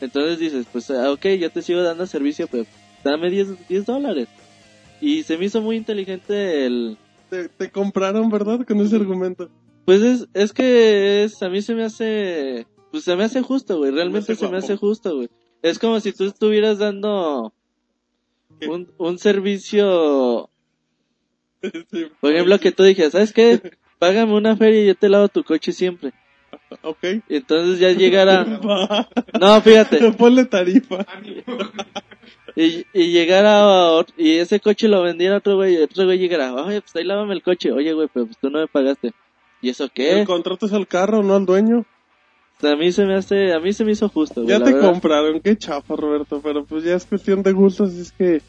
Entonces dices, pues, ah, ok, yo te sigo dando servicio, pero dame 10, 10 dólares. Y se me hizo muy inteligente el... Te, te compraron, ¿verdad? Con ese argumento. Pues es, es que es, a mí se me hace... Pues se me hace justo, güey. Realmente hace se me hace justo, güey. Es como si tú estuvieras dando un, un servicio... Sí, Por ejemplo, que tú dijeras, ¿sabes qué? Págame una feria y yo te lavo tu coche siempre. Ok. Y entonces ya llegara... No, fíjate. Ponle tarifa. Y, y llegara a ot- y ese coche lo vendiera a otro güey, y otro güey llegara, oye, pues ahí lávame el coche, oye güey, pero pues tú no me pagaste. ¿Y eso qué? El contrato es al carro, no al dueño. A mí se me hace, a mí se me hizo justo, güey, Ya te verdad. compraron, qué chafa, Roberto. Pero pues ya es cuestión de gustos, así es que,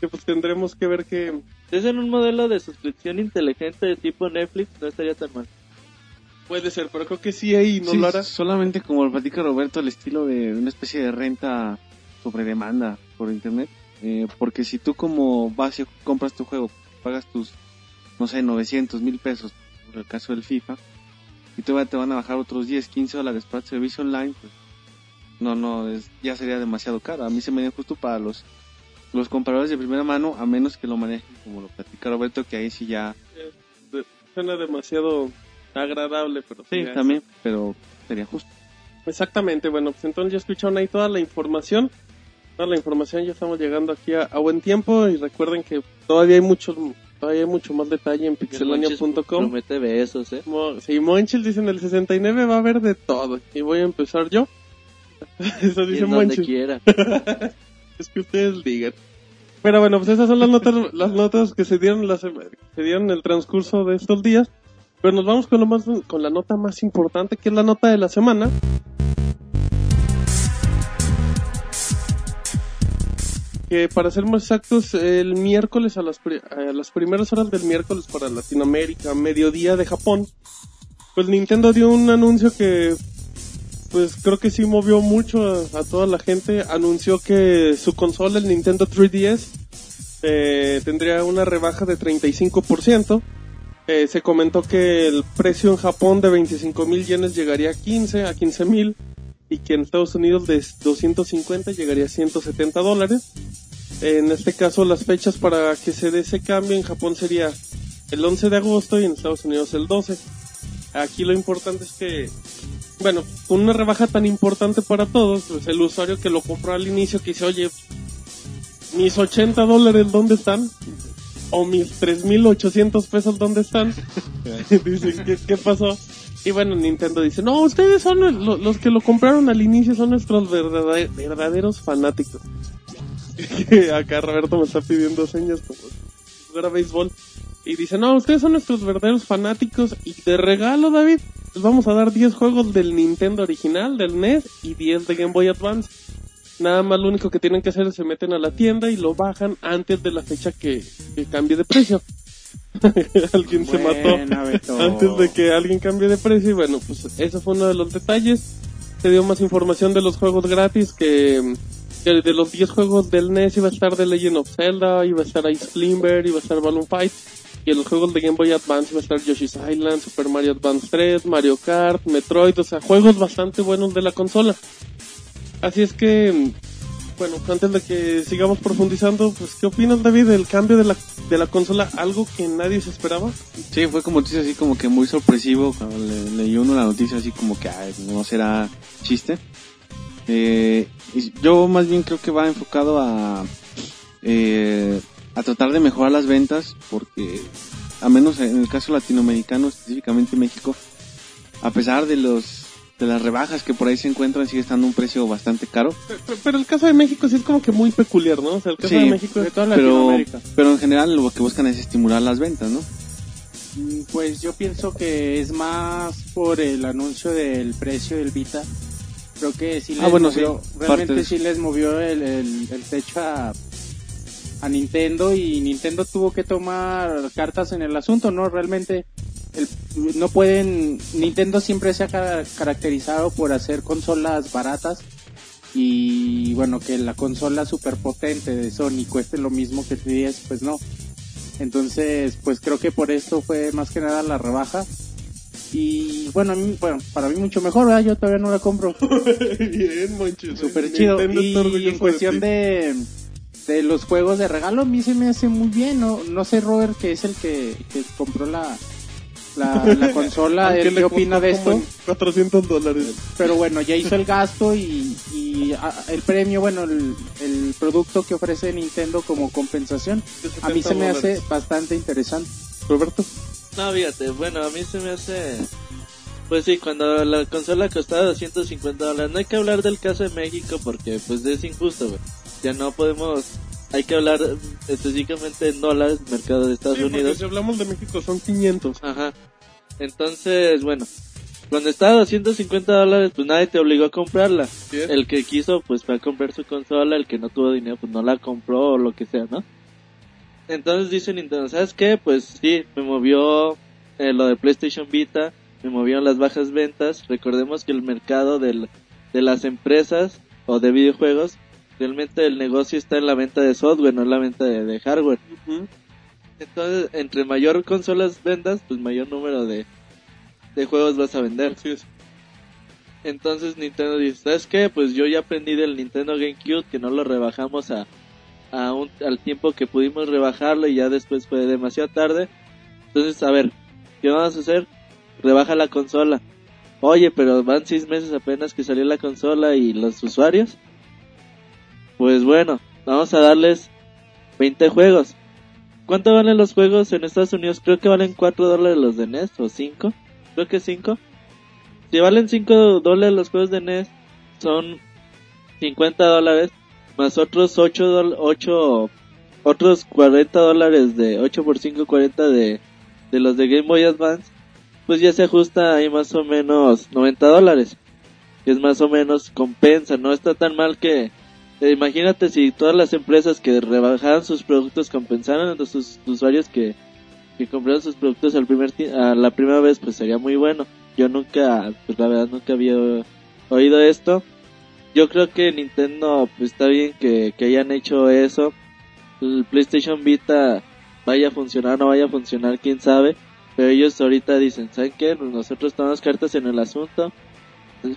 que pues tendremos que ver que... Si es en un modelo de suscripción inteligente de tipo Netflix, no estaría tan mal. Puede ser, pero creo que sí ahí no Sí, lo hará. solamente como lo platica Roberto, el estilo de una especie de renta sobre demanda por internet. Eh, porque si tú como vas y compras tu juego, pagas tus, no sé, 900 mil pesos, por el caso del FIFA, y te, va- te van a bajar otros 10, 15 dólares para el servicio online, pues no, no, es, ya sería demasiado caro. A mí se me da justo para los, los compradores de primera mano, a menos que lo manejen como lo platica Roberto, que ahí sí ya, De- Suena demasiado agradable, pero sí, ya. también, pero sería justo. Exactamente, bueno, pues entonces ya escucharon ahí toda la información. Toda la información, ya estamos llegando aquí a, a buen tiempo y recuerden que todavía hay mucho, todavía hay mucho más detalle en pixelania.com. Promete besos, eh. Mo- Si Monchil dice en el 69 va a haber de todo. Y voy a empezar yo. Eso dice Monchil. quiera. Es que ustedes digan. Pero bueno, pues esas son las notas, las notas que se dieron, las, se dieron en el transcurso de estos días. Pero nos vamos con lo más, con la nota más importante, que es la nota de la semana. Que para ser más exactos, el miércoles a las, primeras horas del miércoles para Latinoamérica, mediodía de Japón, pues Nintendo dio un anuncio que pues creo que sí movió mucho a, a toda la gente. Anunció que su consola, el Nintendo 3DS, eh, tendría una rebaja de 35%. Eh, se comentó que el precio en Japón de 25 mil yenes llegaría a 15, a 15 mil, y que en Estados Unidos de 250 llegaría a 170 dólares. En este caso, las fechas para que se dé ese cambio en Japón sería el 11 de agosto y en Estados Unidos el 12. Aquí lo importante es que, bueno, con una rebaja tan importante para todos, pues el usuario que lo compró al inicio que dice, oye, mis 80 dólares, ¿dónde están? O mis 3.800 pesos, ¿dónde están? Dicen, ¿qué, ¿qué pasó? Y bueno, Nintendo dice, no, ustedes son el- lo- los que lo compraron al inicio, son nuestros verdade- verdaderos fanáticos. Acá Roberto me está pidiendo señas como si fuera béisbol. Y dice, no, ustedes son nuestros verdaderos fanáticos y de regalo, David, les vamos a dar 10 juegos del Nintendo original, del NES, y 10 de Game Boy Advance. Nada más lo único que tienen que hacer es se meten a la tienda y lo bajan antes de la fecha que, que cambie de precio. alguien se mató Beto. antes de que alguien cambie de precio y bueno, pues eso fue uno de los detalles. Se dio más información de los juegos gratis que, que de los 10 juegos del NES iba a estar The Legend of Zelda, iba a estar Ice Climber, iba a estar Balloon Fight y en los juegos de Game Boy Advance iba a estar Yoshi's Island, Super Mario Advance 3, Mario Kart, Metroid, o sea, juegos bastante buenos de la consola. Así es que, bueno, antes de que sigamos profundizando, pues, ¿qué opinas, David, del cambio de la, de la consola? Algo que nadie se esperaba. Sí, fue como dices así como que muy sorpresivo cuando le, leyó uno la noticia así como que ay, no será chiste. Eh, yo más bien creo que va enfocado a eh, a tratar de mejorar las ventas porque a menos en el caso latinoamericano específicamente México a pesar de los de las rebajas que por ahí se encuentran sigue estando un precio bastante caro Pero, pero el caso de México sí es como que muy peculiar, ¿no? O sea, el caso Sí. de México De toda pero Latinoamérica. pero en general lo que buscan es estimular las ventas no Mm, Pues yo pienso que es más por el anuncio del precio del Vita. Creo que sí les Ah, bueno, movió, sí, de realmente sí les movió el, el, el techo a, a Nintendo y Nintendo tuvo que tomar cartas en el asunto, ¿no? Realmente el- no pueden, Nintendo siempre se ha ca- caracterizado por hacer consolas baratas y bueno, que la consola super potente de Sony cueste lo mismo que el 3DS, pues no. Entonces, pues creo que por esto fue más que nada la rebaja. Y bueno, a mí- bueno, para mí mucho mejor, ¿verdad? Yo todavía no la compro. Bien, Monchis. Súper chido. Nintendo Y en cuestión ti. de, de los juegos de regalo, a mí se me hace muy bien. No, no sé, Robert, que es el que, que compró la, la, la consola, él qué opina de esto. en 400 dólares. Pero bueno, ya hizo el gasto y, y a- el premio, bueno, el, el producto que ofrece Nintendo como compensación, a mí se me hace bastante interesante. Roberto. No, fíjate, bueno, a mí se me hace... Pues sí, cuando la consola costaba 250 dólares, no hay que hablar del caso de México porque pues es injusto, güey. Ya no podemos... Hay que hablar específicamente en dólares, mercado de Estados Sí, Unidos. si hablamos de México son 500. Ajá. Entonces, bueno, cuando estaba a 250 dólares, pues nadie te obligó a comprarla. El que quiso, pues fue a comprar su consola, el que no tuvo dinero, pues no la compró o lo que sea, ¿no? Entonces dice Nintendo, ¿sabes qué? Pues sí, me movió eh, lo de PlayStation Vita, me movieron las bajas ventas. Recordemos que el mercado del, de las empresas o de videojuegos, realmente el negocio está en la venta de software, no en la venta de, de hardware. Entonces, entre mayor consolas vendas, pues mayor número de, de juegos vas a vender. Así es. Entonces Nintendo dice, ¿sabes qué? Pues yo ya aprendí del Nintendo GameCube que no lo rebajamos a, a un- al tiempo que pudimos rebajarlo y ya después fue demasiado tarde. Entonces, a ver, ¿qué vamos a hacer? Rebaja la consola. Oye, pero van seis meses apenas que salió la consola y los usuarios. Pues bueno, vamos a darles 20 juegos. ¿Cuánto valen los juegos en Estados Unidos? Creo que valen 4 dólares los de NES o 5. Creo que 5. Si valen 5 dólares los juegos de NES, son 50 dólares más otros 8, dol- 8 otros 40 dólares de 8 por 5, 40 de, de los de Game Boy Advance, pues ya se ajusta ahí más o menos 90 dólares. Que es más o menos compensa, no está tan mal que imagínate si todas las empresas que rebajaran sus productos compensaran a sus usuarios que, que compraron sus productos al primer a la primera vez, pues sería muy bueno. Yo nunca, pues la verdad nunca había oído esto. Yo creo que Nintendo pues, está bien que, que hayan hecho eso. El PlayStation Vita vaya a funcionar o no vaya a funcionar, quién sabe. Pero ellos ahorita dicen, ¿saben qué? Nosotros tomamos cartas en el asunto.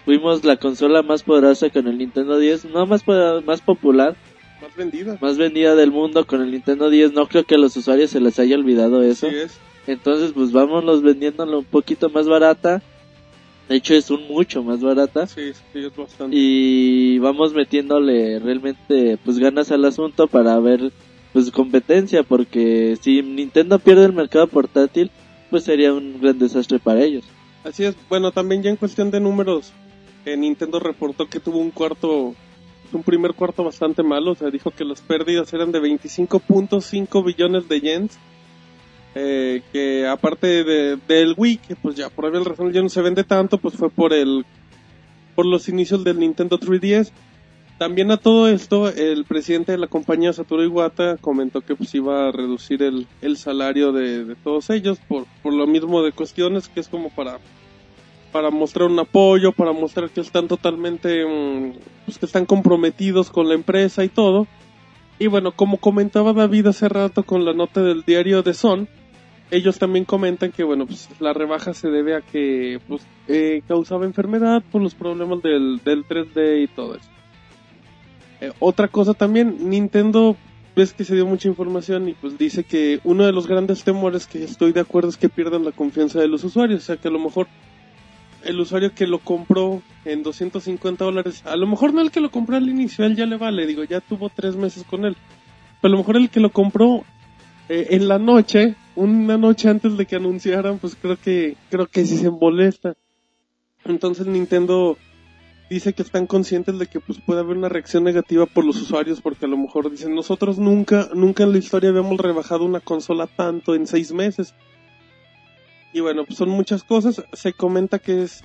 Fuimos la consola más poderosa con el Nintendo 10, no más, más popular, Más vendida. más vendida del mundo con el Nintendo 10. No creo que a los usuarios se les haya olvidado eso. Es. Entonces, pues vámonos vendiéndolo un poquito más barata. De hecho, es un mucho más barata. Sí, sí, es bastante. Y vamos metiéndole realmente, pues ganas al asunto para ver, pues competencia. Porque si Nintendo pierde el mercado portátil, pues sería un gran desastre para ellos. Así es, bueno, también ya en cuestión de números, eh, Nintendo reportó que tuvo un cuarto, un primer cuarto bastante malo, o sea, dijo que las pérdidas eran de 25.5 billones de yens, eh, que aparte de, del Wii, que pues ya por alguna razón ya no se vende tanto, pues fue por el, por los inicios del Nintendo 3DS. También a todo esto, el presidente de la compañía, Satoru Iwata, comentó que pues iba a reducir el, el salario de, de todos ellos por, por lo mismo de cuestiones que es como para para mostrar un apoyo, para mostrar que están totalmente, mm, pues que están comprometidos con la empresa y todo. Y bueno, como comentaba David hace rato con la nota del diario de Son, ellos también comentan que bueno, pues la rebaja se debe a que pues eh, causaba enfermedad por los problemas del, del 3D y todo eso. Eh, otra cosa también, Nintendo ves que se dio mucha información y pues dice que uno de los grandes temores que estoy de acuerdo es que pierdan la confianza de los usuarios, o sea que a lo mejor el usuario que lo compró en 250 dólares, a lo mejor no el que lo compró al inicio, él ya le vale, digo, ya tuvo tres meses con él, pero a lo mejor el que lo compró eh, en la noche, una noche antes de que anunciaran, pues creo que, creo que sí se molesta. Entonces Nintendo dice que están conscientes de que pues puede haber una reacción negativa por los usuarios porque a lo mejor dicen nosotros nunca nunca en la historia habíamos rebajado una consola tanto en seis meses y bueno pues son muchas cosas. Se comenta que es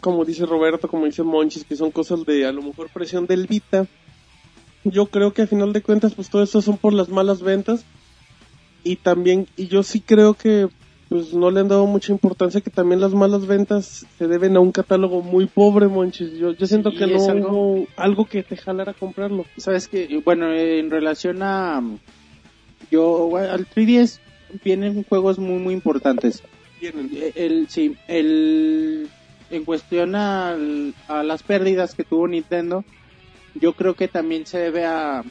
como dice Roberto como dice Monchis que son cosas de a lo mejor presión del Vita. Yo creo que a final de cuentas pues todo esto son por las malas ventas. Y también y yo sí creo que pues no le han dado mucha importancia que también las malas ventas se deben a un catálogo muy pobre, Monchis. Yo, yo siento que no algo- hubo algo que te jalara a comprarlo. Sabes que, bueno, en relación a. Yo, al 3DS vienen juegos muy, muy importantes. Tienen. Eh, El, sí, el. En cuestión al- a las pérdidas que tuvo Nintendo, yo creo que también se debe a,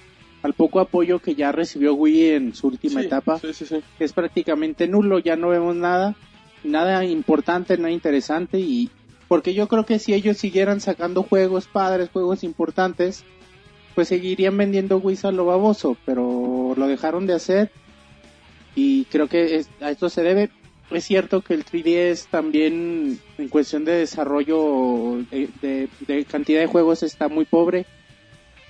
al poco apoyo que ya recibió Wii en su última Sí, etapa, Sí, sí, sí. que es prácticamente nulo, ya no vemos nada, nada importante, nada interesante y porque yo creo que si ellos siguieran sacando juegos padres, juegos importantes, pues seguirían vendiendo Wii a lo baboso, pero lo dejaron de hacer y creo que es- a esto se debe. Es cierto que el 3DS también en cuestión de desarrollo de, de- de cantidad de juegos está muy pobre,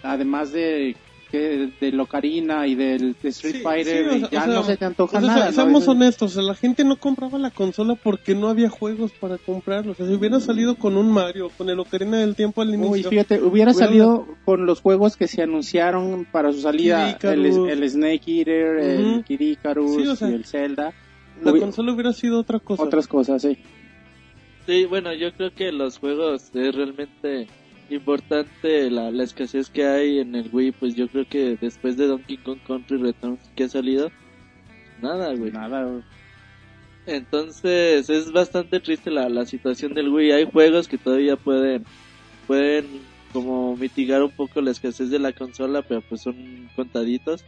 además de que de Locarina y del de Street Sí, Fighter sí, o sea, ya o sea, no se te antoja O sea, nada. se- ¿no? seamos Eso- honestos, o sea, la gente no compraba la consola porque no había juegos para comprarlos. O sea, si hubiera salido con un Mario, con el Ocarina del Tiempo al Uy, inicio, fíjate, hubiera Hubiera salido con los juegos que se anunciaron para su salida, el, el Snake Eater, el Ujú. Kid Icarus Sí, o sea, y el Zelda, la hubi- consola hubiera sido otra cosa. otras cosas, sí. Sí, bueno, yo creo que los juegos es realmente importante la, la escasez que hay en el Wii, pues yo creo que después de Donkey Kong Country Returns que ha salido, nada, güey. Nada, güey. Entonces es bastante triste la, la situación del Wii. Hay juegos que todavía pueden pueden como mitigar un poco la escasez de la consola, pero pues son contaditos.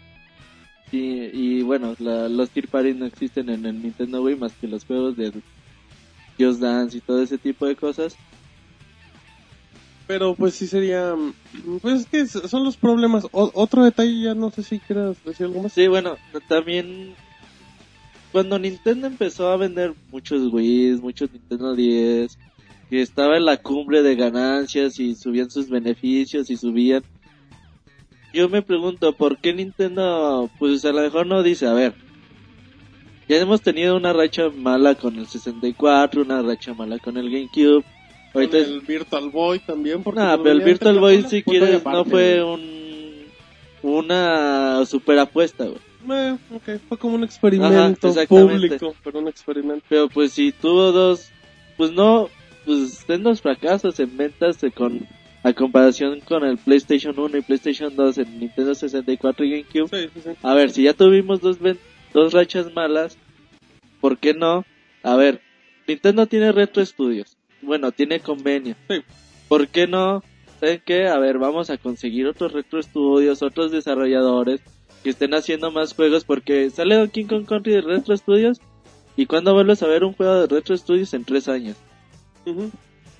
Y, y bueno, la- los Tier Party no existen en el Nintendo Wii más que los juegos de Just Dance y todo ese tipo de cosas. Pero pues sí sería... mm, Pues es que son los problemas. Otro detalle, ya no sé si quieras decir algo más. Sí, bueno, también cuando Nintendo empezó a vender muchos Wii, muchos Nintendo 10, que estaba en la cumbre de ganancias y subían sus beneficios y subían. Yo me pregunto, ¿por qué Nintendo, pues a lo mejor no dice, a ver, ya hemos tenido una racha mala con el 64, una racha mala con el GameCube, Ahorita el Virtual Boy también. Porque No, lo pero el Virtual Boy si quieres aparte, no fue un una super apuesta, güey. Eh, ok, fue como un experimento Ajá, público, pero un experimento. Pero pues si tuvo dos, pues no, pues ten dos fracasos en ventas de con a comparación con el PlayStation 1 y PlayStation 2 en Nintendo 64 y GameCube. Sí, sí, sí. A ver, si ya tuvimos dos, dos rachas malas, ¿por qué no? A ver, Nintendo tiene Retro Studios. Bueno, tiene convenio. Sí. ¿Por qué no? ¿Saben qué? A ver, vamos a conseguir otros Retro Studios, otros desarrolladores que estén haciendo más juegos porque sale Donkey Kong Country de Retro Studios y cuando vuelves a ver un juego de Retro Studios en tres años.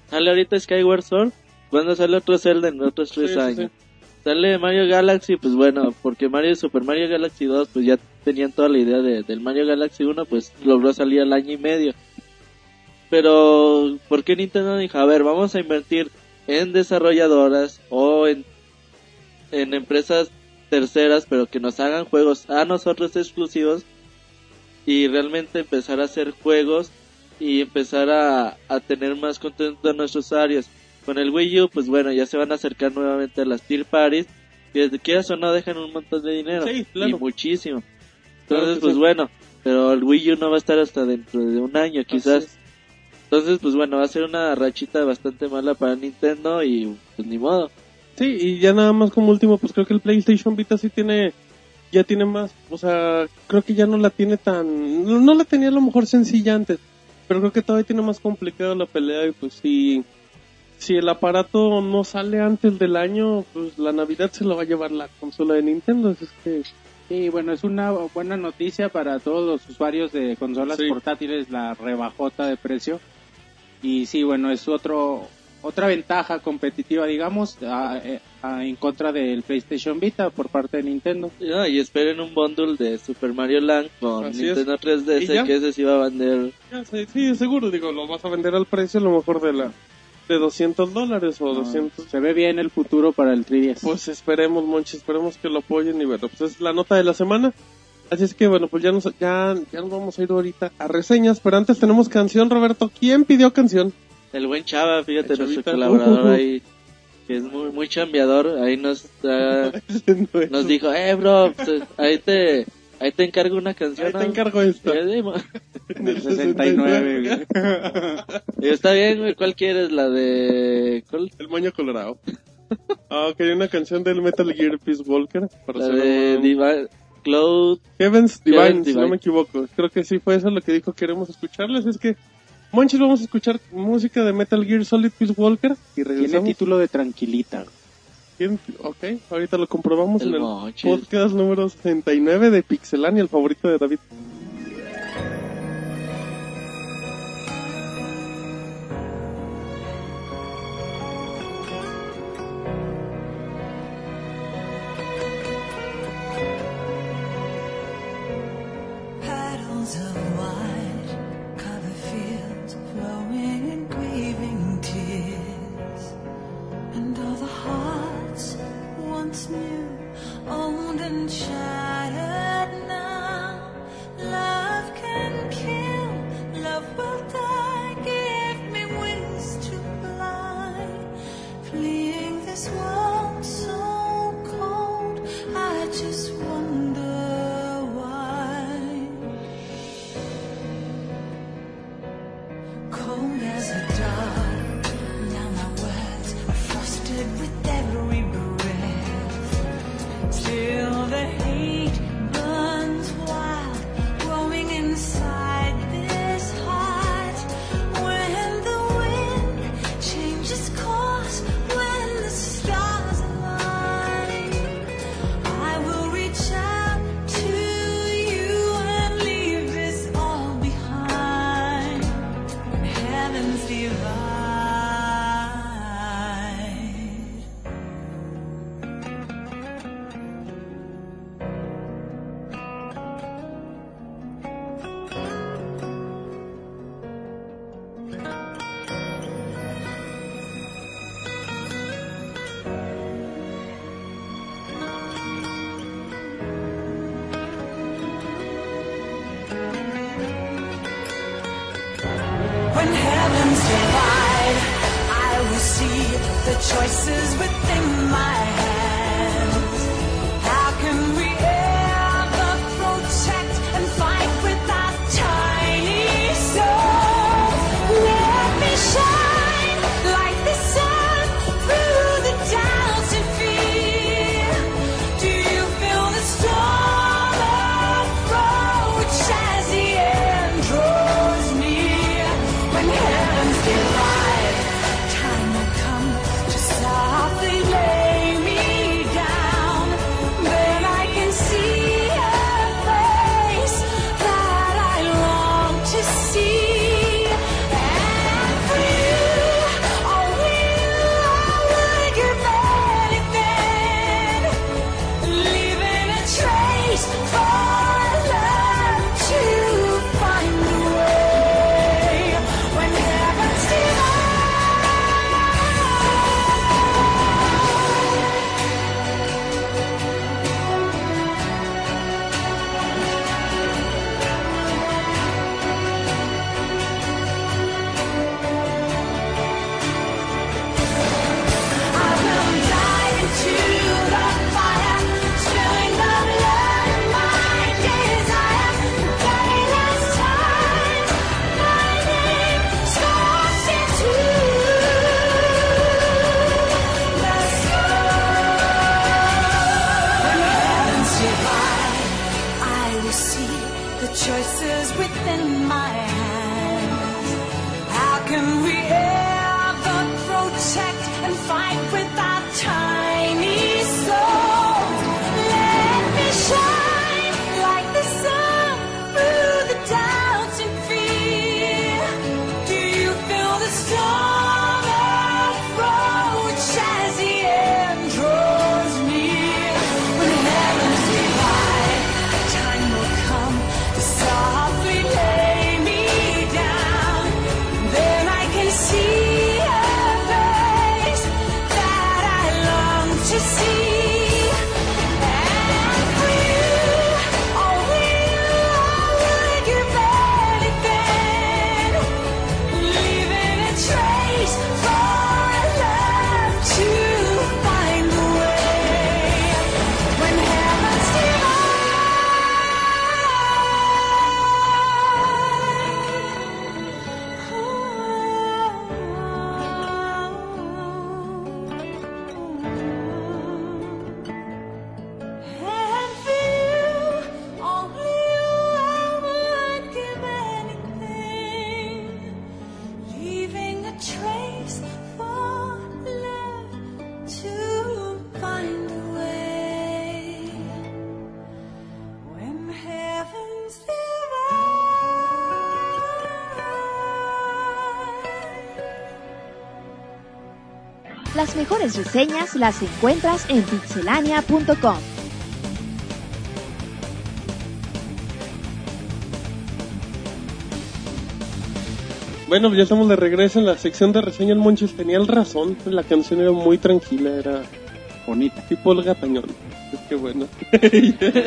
Sale ahorita Skyward Sword, cuando sale otro Zelda en otros tres sí, años. sí. Sale Mario Galaxy, pues bueno, porque Mario Super Mario Galaxy 2, pues ya tenían toda la idea de, del Mario Galaxy 1, pues logró salir al año y medio. Pero, ¿por qué Nintendo dijo, a ver, vamos a invertir en desarrolladoras o en, en empresas terceras, pero que nos hagan juegos a nosotros exclusivos y realmente empezar a hacer juegos y empezar a, a tener más contento a nuestros usuarios? Con el Wii U, pues bueno, ya se van a acercar nuevamente a las tier parties y desde quieras o no dejan un montón de dinero Sí, claro. y muchísimo. Entonces, que pues sí. bueno, pero el Wii U no va a estar hasta dentro de un año quizás. Entonces, pues bueno, va a ser una rachita bastante mala para Nintendo y pues ni modo. Sí, y ya nada más como último, pues creo que el PlayStation Vita sí tiene, ya tiene más, o sea, creo que ya no la tiene tan, no, no la tenía a lo mejor sencilla antes, pero creo que todavía tiene más complicado la pelea y pues si, si el aparato no sale antes del año, pues la Navidad se lo va a llevar la consola de Nintendo, así es que Sí, bueno, es una buena noticia para todos los usuarios de consolas Sí. portátiles la rebajota de precio. Y sí, bueno, es otro otra ventaja competitiva, digamos, a- a- en contra del PlayStation Vita por parte de Nintendo. Y, no, y esperen un bundle de Super Mario Land con Así es. Nintendo ¿Y ya? 3DS, que ese sí va a vender. ya sé, sí, seguro, digo, lo vas a vender al precio a lo mejor de la, de 200 dólares o 200, Se ve bien el futuro para el 3DS. Pues esperemos, Monchi, esperemos que lo apoyen y bueno, pues es la nota de la semana. Así es que bueno, pues ya nos, ya, ya nos vamos a ir ahorita a reseñas, pero antes tenemos canción, Roberto. ¿Quién pidió canción? El buen Chava, fíjate, El nuestro colaborador Uh, uh, uh. ahí, que es muy, muy chambeador, ahí nos, da- nos dijo, eh, bro, pues, ahí te, ahí te encargo una canción. Ahí te ¿no?" encargo esta. Y yo, "Sí, mo". En el 69. güey. Está bien, güey, ¿cuál quieres? La de... ¿cuál? El moño colorado. Ah, quería una canción del Metal Gear Peace Walker. Para La de un- Diva- Cloud... Heaven's Divine, Heaven's si no me equivoco. Creo que sí fue eso lo que dijo queremos escucharles. Es que, Monchis, vamos a escuchar música de Metal Gear Solid Peace Walker y Tiene regresamos. título de tranquilita. ¿Quién? Ok, ahorita lo comprobamos El en el Monchis. podcast número 69 de Pixelania, el favorito de David. Las mejores reseñas las encuentras en pixelania.com. Bueno, ya estamos de regreso en la sección de reseñas. Monchis tenía el razón. La canción era muy tranquila, era Bonita. tipo el gatañón. Es que bueno.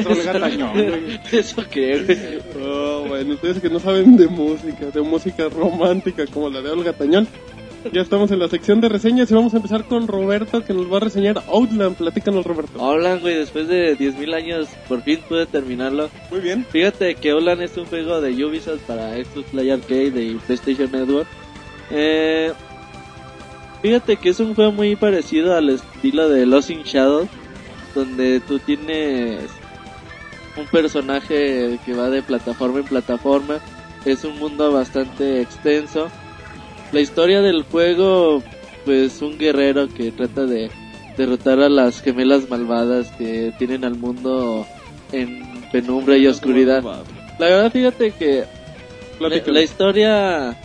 Olga Tañón, güey. ¿Eso qué, güey? Oh, bueno, ustedes que no saben de música, de música romántica como la de Olga Tañón. Ya estamos en la sección de reseñas y vamos a empezar con Roberto que nos va a reseñar Outland. Platícanos, Roberto. Hola, güey, después de 10.000 años por fin pude terminarlo. Muy bien. Fíjate que Outland es un juego de Ubisoft para Xbox Play Arcade y PlayStation Network. Eh, fíjate que es un juego muy parecido al estilo de Lost in Shadow, donde tú tienes un personaje que va de plataforma en plataforma. Es un mundo bastante extenso. La historia del juego, pues un guerrero que trata de derrotar a las gemelas malvadas que tienen al mundo en penumbra y oscuridad. La verdad, fíjate que la, historia,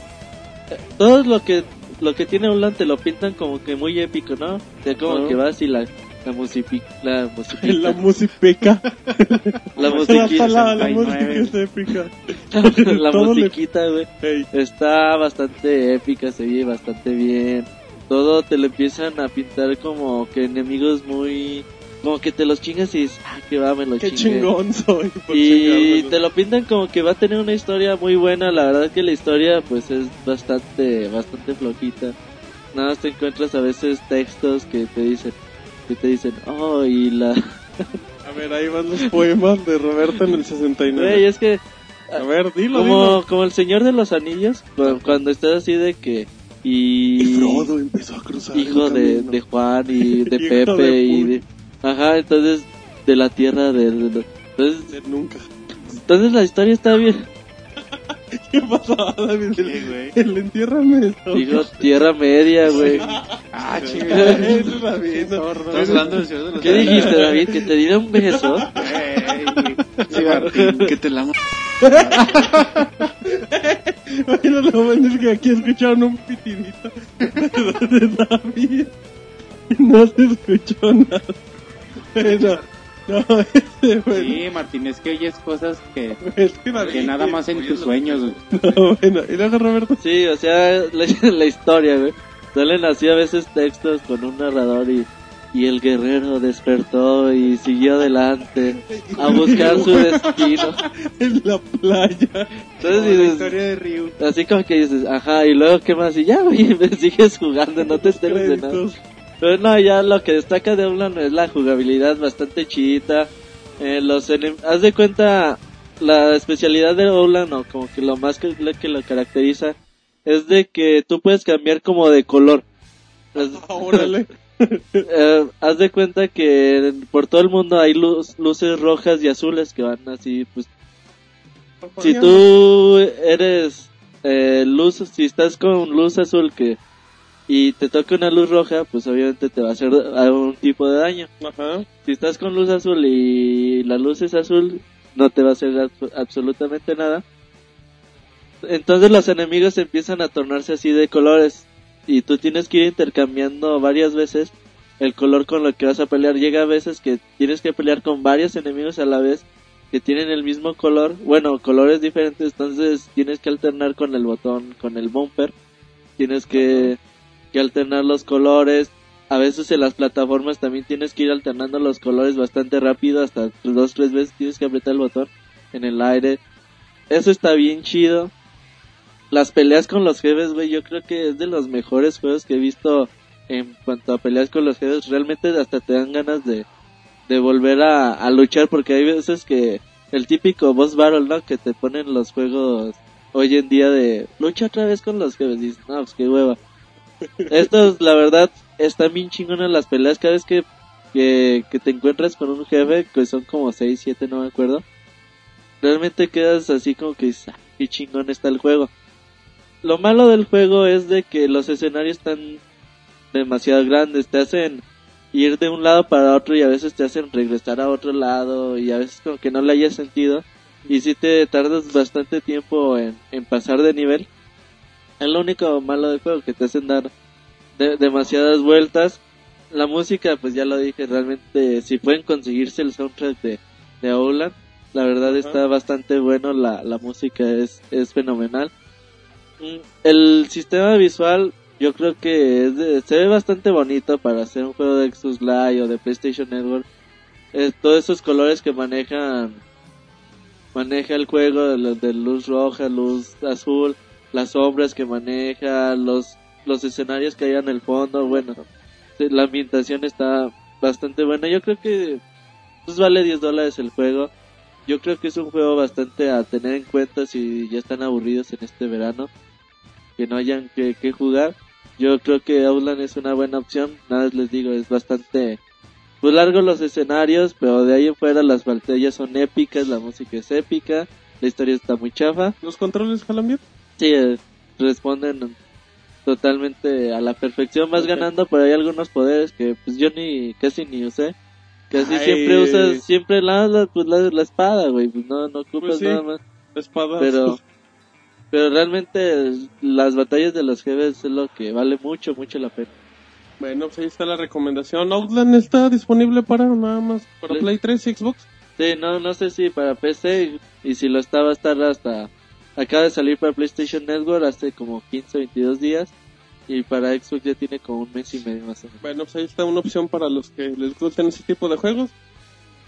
todo lo que lo que tiene Outland te lo pintan como que muy épico, ¿no? De como Ajá. que vas y la la musipi, la musiquita, La musiquita, la, la 69. música es épica. la musiquita, güey. Ey, Está bastante épica, se oye bastante bien. Todo te lo empiezan a pintar como que enemigos muy... Como que te los chingas y dices, ah, que va, me lo qué chingué". chingón soy. por Y te lo pintan como que va a tener una historia muy buena. La verdad que la historia pues es bastante, bastante flojita. nada más te encuentras a veces textos que te dicen, que te dicen, oh, y la... A ver, ahí van los poemas de Roberto en el 69. Güey, es que A ver, dilo, como, dilo. como el Señor de los Anillos, cu- cuando estás así de que... Y... Y Frodo empezó a cruzar hijo el de, de Juan y de Pepe de y de... Ajá, entonces de la tierra de... de- entonces, De nunca. entonces la historia está bien. ¿Qué pasó, David? El, el entiérrame esto. Digo, tierra media, güey. Ah, Eso chingada. es David. Estamos hablando del Señor de los ¿Qué dijiste, David? ¿Que te diera un beso? Sí, Martín. Que te la... Bueno, lo bueno es que aquí escucharon un pitidito de David. No se escuchó nada. Bueno, no, este, bueno, Sí, Martín, es que oyes cosas que, es que David. que nada más en tus sueños. güey. No, bueno, y luego Roberto. Sí, o sea, la, la historia, güey. Salen así a veces textos con un narrador y, y el guerrero despertó y siguió adelante a buscar su destino. En la playa. Entonces la dices, historia de Ryu. así como que dices, ajá, y luego qué más, y ya, güey, me sigues jugando, no te enteres de nada. Pero no, ya lo que destaca de Oulan es la jugabilidad bastante chida. Eh, los haz de cuenta la especialidad de Oulan o como que lo más que lo, que lo caracteriza es de que tú puedes cambiar como de color. Órale. eh, haz de cuenta que por todo el mundo hay luz- luces rojas y azules que van así, pues si tú eres eh, luz, si estás con luz azul que y te toca una luz roja, pues obviamente te va a hacer algún tipo de daño. Ajá. Si estás con luz azul y la luz es azul, no te va a hacer abs- absolutamente nada. Entonces los enemigos empiezan a tornarse así de colores y tú tienes que ir intercambiando varias veces el color con lo que vas a pelear. Llega a veces que tienes que pelear con varios enemigos a la vez que tienen el mismo color, bueno, colores diferentes, entonces tienes que alternar con el botón, con el bumper, tienes que, que alternar los colores, a veces en las plataformas también tienes que ir alternando los colores bastante rápido, hasta dos, tres veces tienes que apretar el botón en el aire. Eso está bien chido. Las peleas con los jefes, güey, yo creo que es de los mejores juegos que he visto en cuanto a peleas con los jefes. Realmente hasta te dan ganas de, de volver a, luchar porque hay veces que el típico boss battle, ¿no? Que te ponen los juegos hoy en día de lucha otra vez con los jefes. Y dices, no, pues qué hueva. Estos, la verdad, están bien chingonas las peleas. Cada vez que, que, te encuentras con un jefe, que son como 6, 7, no me acuerdo, realmente quedas así como que dices, ah, qué chingón está el juego. Lo malo del juego es de que los escenarios están demasiado grandes, te hacen ir de un lado para otro y a veces te hacen regresar a otro lado y a veces como que no le haya sentido y si te tardas bastante tiempo en, en pasar de nivel. Es lo único malo del juego, que te hacen dar de- demasiadas vueltas. La música, pues ya lo dije, realmente si pueden conseguirse el soundtrack de, de Oulan, la verdad está bastante bueno, la, la música es, es fenomenal. Mm, El sistema visual yo creo que es de- se ve bastante bonito para hacer un juego de Xbox Live o de PlayStation Network. Eh, todos esos colores que manejan maneja el juego de, de luz roja, luz azul, las sombras que maneja, los los escenarios que hay en el fondo, bueno, la ambientación está bastante buena. Yo creo que pues vale 10 dólares el juego. Yo creo que es un juego bastante a tener en cuenta si ya están aburridos en este verano, que no hayan que, que jugar. Yo creo que Outland es una buena opción. Nada les digo, es bastante pues largo los escenarios, pero de ahí en fuera las batallas son épicas, la música es épica, la historia está muy chafa. ¿Los controles jalan bien? Sí, eh, responden totalmente a la perfección, vas Ok. ganando, pero hay algunos poderes que pues yo ni casi ni usé. Casi Ay. siempre usas siempre la, la, pues, la, la espada, güey, pues no no ocupas Pues sí. nada más. Espadas. Pero pero realmente las batallas de los jefes es lo que vale mucho mucho la pena. Bueno, pues ahí está la recomendación. Outland está disponible para nada más para. Play 3 y Xbox. Sí, no, no sé si para PC y si lo está va a estar hasta acaba de salir para PlayStation Network hace como 15 o 22 días y para Xbox ya tiene como un mes y medio más o menos. Bueno, pues ahí está una opción para los que les gusten ese tipo de juegos.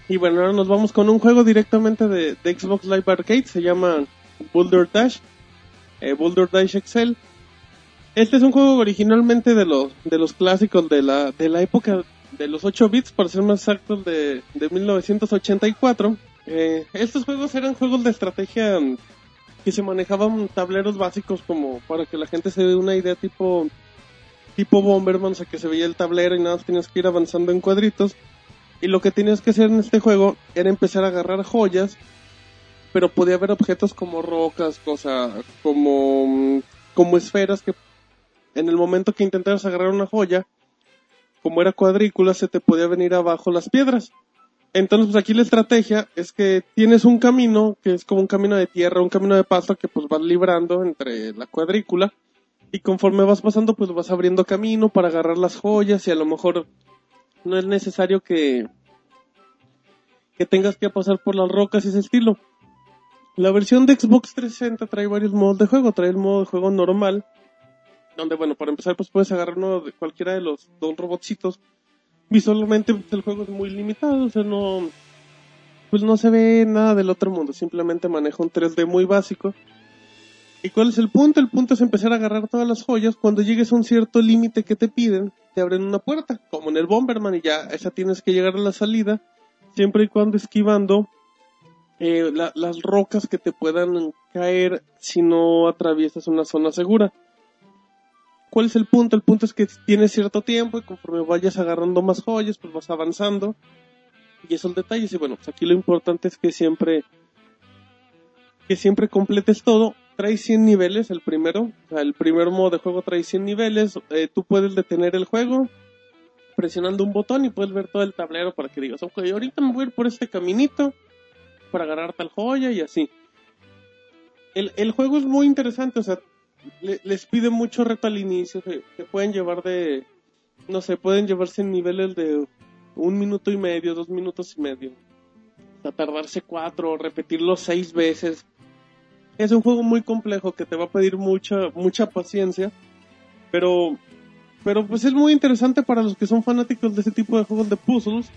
Y bueno, ahora nos vamos con un juego directamente de, de Xbox Live Arcade. Se llama Boulder Dash. Eh, Boulder Dash Excel. Este es un juego originalmente de los, de los clásicos de la, de la época de los 8 bits, para ser más exactos, de, de 1984. Eh, estos juegos eran juegos de estrategia que se manejaban tableros básicos como para que la gente se dé una idea tipo tipo Bomberman, o sea que se veía el tablero y nada más tenías que ir avanzando en cuadritos. Y lo que tenías que hacer en este juego era empezar a agarrar joyas, pero podía haber objetos como rocas, cosas como como esferas que en el momento que intentaras agarrar una joya, como era cuadrícula, se te podía venir abajo las piedras. Entonces, pues aquí la estrategia es que tienes un camino, que es como un camino de tierra, un camino de pasto que pues vas librando entre la cuadrícula. Y conforme vas pasando, pues vas abriendo camino para agarrar las joyas y a lo mejor no es necesario que, que tengas que pasar por las rocas y ese estilo. La versión de Xbox 360 trae varios modos de juego. Trae el modo de juego normal, donde, bueno, para empezar, pues puedes agarrar uno de cualquiera de los dos robotcitos. Visualmente, el juego es muy limitado, o sea, no, pues no se ve nada del otro mundo. Simplemente maneja un 3D muy básico. ¿Y cuál es el punto? El punto es empezar a agarrar todas las joyas. Cuando llegues a un cierto límite que te piden, te abren una puerta, como en el Bomberman, y ya esa tienes que llegar a la salida, siempre y cuando esquivando eh, la- las rocas que te puedan caer si no atraviesas una zona segura. ¿Cuál es el punto? El punto es que tienes cierto tiempo y conforme vayas agarrando más joyas, pues vas avanzando. Y esos detalles. Y bueno, pues aquí lo importante es que siempre, que siempre completes todo. Trae 100 niveles el primero. El primer modo de juego trae 100 niveles. Eh, tú puedes detener el juego presionando un botón y puedes ver todo el tablero para que digas, ok, ahorita me voy a ir por este caminito para agarrar tal joya y así. El, el juego es muy interesante, o sea, le- les pide mucho reto al inicio, que pueden llevar de, no sé, pueden llevarse en niveles de un minuto y medio, dos minutos y medio. Sea, tardarse cuatro, repetirlo seis veces. Es un juego muy complejo que te va a pedir mucha, mucha paciencia, pero, pero pues es muy interesante para los que son fanáticos de ese tipo de juegos de puzzles.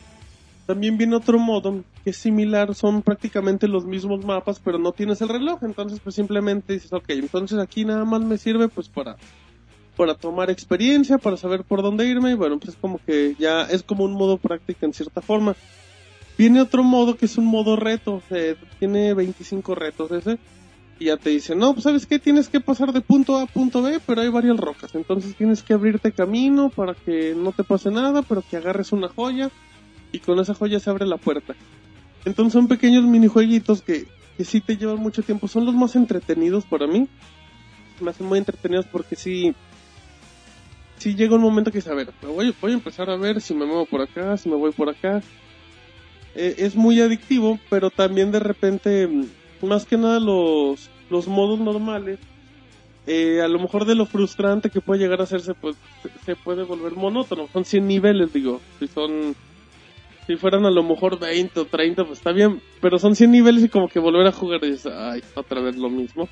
También viene otro modo que es similar, son prácticamente los mismos mapas, pero no tienes el reloj, entonces pues simplemente dices, ok, entonces aquí nada más me sirve pues para, para tomar experiencia, para saber por dónde irme, y bueno, pues como que ya es como un modo práctica en cierta forma. Viene otro modo que es un modo reto, tiene 25 retos ese, y ya te dice, no, pues sabes qué, tienes que pasar de punto A a punto B, pero hay varias rocas, entonces tienes que abrirte camino para que no te pase nada, pero que agarres una joya, y con esa joya se abre la puerta. Entonces son pequeños minijueguitos que, que sí te llevan mucho tiempo. Son los más entretenidos para mí. Me hacen muy entretenidos porque sí, sí llega un momento que dices, a ver, voy, voy a empezar a ver si me muevo por acá, si me voy por acá. Eh, es muy adictivo, pero también de repente, más que nada los, los modos normales, eh, a lo mejor de lo frustrante que puede llegar a hacerse, pues se puede volver monótono. Son 100 niveles, digo. Si son si fueran a lo mejor 20 o 30, pues está bien. Pero son 100 niveles y como que volver a jugar y dices, otra vez lo mismo.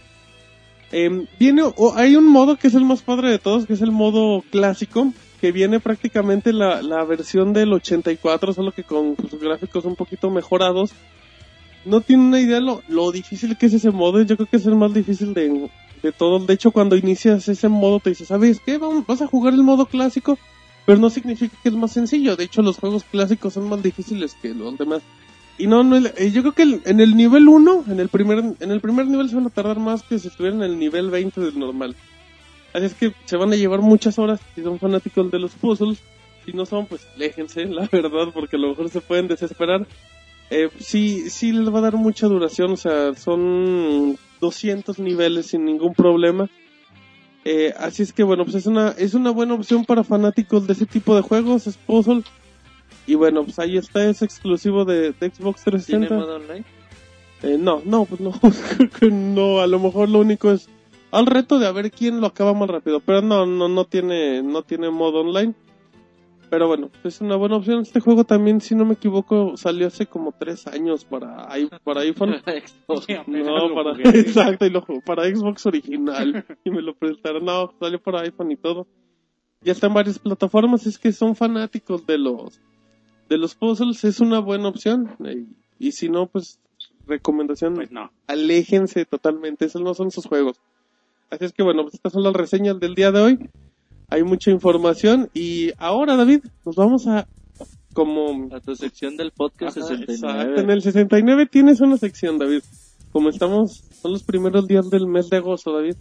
Em, viene, hay un modo que es el más padre de todos, que es el modo clásico, que viene prácticamente la, la versión del 84, solo que con sus gráficos un poquito mejorados. No tiene una idea lo, lo difícil que es ese modo, yo creo que es el más difícil de, de todos. De hecho, cuando inicias ese modo te dices, ¿sabes qué? Vamos, vas a jugar el modo clásico pero no significa que es más sencillo. De hecho, los juegos clásicos son más difíciles que los demás. Y no, no eh, yo creo que en el nivel 1, en el primer en el primer nivel se van a tardar más que si estuvieran en el nivel 20 del normal. Así es que se van a llevar muchas horas si son fanáticos de los puzzles. Si no son, pues aléjense, la verdad, porque a lo mejor se pueden desesperar. Eh, sí, sí les va a dar mucha duración, o sea, son 200 niveles sin ningún problema. Eh, así es que bueno, pues es una, es una buena opción para fanáticos de ese tipo de juegos, es puzzle. Y bueno, pues ahí está, es exclusivo de, de Xbox ¿Tiene 360. modo online? Eh, no, no, pues no, creo que no, a lo mejor lo único es al reto de a ver quién lo acaba más rápido, pero no, no, no tiene, no tiene modo online. Pero bueno, es una buena opción. Este juego también, si no me equivoco, salió hace como tres años para, i- para iPhone. Xbox. No, para, jugué. exacto, y lo para Xbox original. y me lo prestaron. No, salió para iPhone y todo. Ya está en varias plataformas. Es que son fanáticos de los, de los puzzles. Es una buena opción. Y, y si no, pues, recomendación, Pues no. aléjense totalmente. Esos no son sus juegos. Así es que bueno, pues estas son las reseñas del día de hoy. Hay mucha información y ahora David, nos vamos a como A tu sección del podcast Ajá, 69. exacto, en el 69 tienes una sección, David. Como estamos, son los primeros días del mes de agosto, David.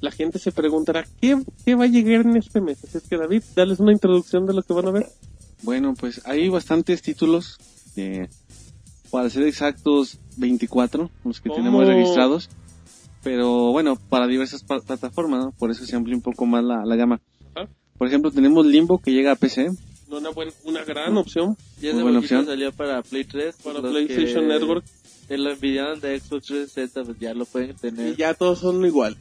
La gente se preguntará, ¿qué, qué va a llegar en este mes? Así es que, David, dales una introducción de lo que van a ver. Bueno, pues hay bastantes títulos, eh, para ser exactos 24, los que Oh. tenemos registrados, pero bueno, para diversas plataformas, ¿no? por eso se amplía un poco más la, la gama. Por ejemplo, tenemos Limbo que llega a PC, Una, buena, una gran opción Y ese Muy buena opción. salió para Play 3. para los PlayStation que Network. Lo envidiaron de Xbox 360, pues ya lo pueden tener. Y ya todos son igual.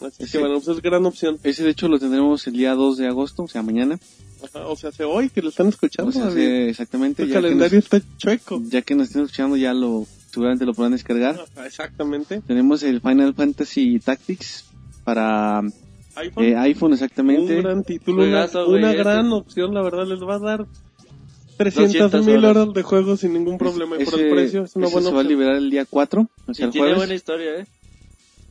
Así Sí. que, bueno, pues es gran opción. ese de hecho lo tendremos el día 2 de agosto, o sea, mañana, Ajá, o sea, hace hoy que lo están escuchando, o sea, David. hace exactamente, El ya que, calendario nos, está chueco. ya que nos estén escuchando ya lo, seguramente lo podrán descargar. Ajá, exactamente. Tenemos el Final Fantasy Tactics para iPhone. eh, iPhone exactamente. Un gran título, una, Juegazo, una este. gran opción, la verdad, les va a dar 300 200 mil horas. horas de juego sin ningún problema. Y por el Ese- precio es una buena se va a liberar el día 4, o Y sea, el tiene jueves. buena historia, ¿eh?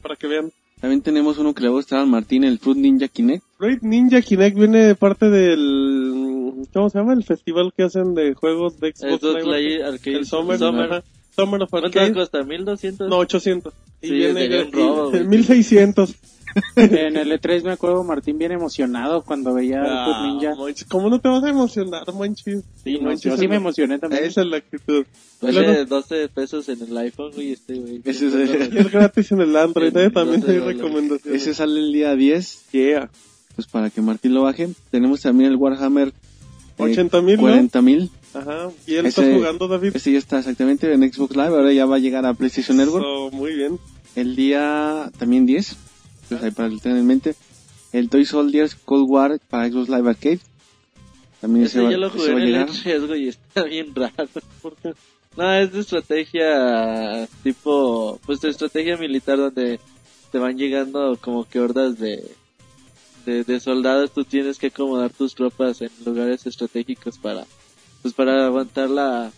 para que vean. También tenemos uno que le va a gustar al Martín, el Fruit Ninja Kinect. Fruit Ninja Kinect viene de parte del... ¿Cómo se llama? El festival que hacen de juegos de Xbox Live Live Arcade. Arcade. El Summer, Summer. of ¿Cuánto Arcade. cuesta? ¿1200? No, 800. Y Sí, viene un robo, güey. 1600. En el E3 me acuerdo Martín bien emocionado cuando veía el Ah, Ninja. ¿Cómo no te vas a emocionar, Monchis? Sí, no, Monchis yo sí me emocioné también. Esa es la actitud. Vale Luego- 12 pesos en el iPhone, güey, este, güey. Ese es el- es gratis en el Android, ¿eh? También hay recomendaciones. Ese sale el día 10, Yeah. pues para que Martín lo baje. Tenemos también el Warhammer eh, 80,000, ¿no? 40.000. Ajá. ¿Y él Ese- está jugando, David? Ese ya está exactamente en Xbox Live, ahora ya va a llegar a PlayStation Network. So, muy bien. El día también 10, pues ahí para tengan en mente. El Toy Soldiers Cold War para Xbox Live Arcade. También Ese se va, yo lo se jugué va a en el llegar. E3, güey, y está bien raro. No, es de estrategia tipo, pues de estrategia militar donde te van llegando como que hordas de, de, de soldados, tú tienes que acomodar tus tropas en lugares estratégicos para, pues para aguantar la,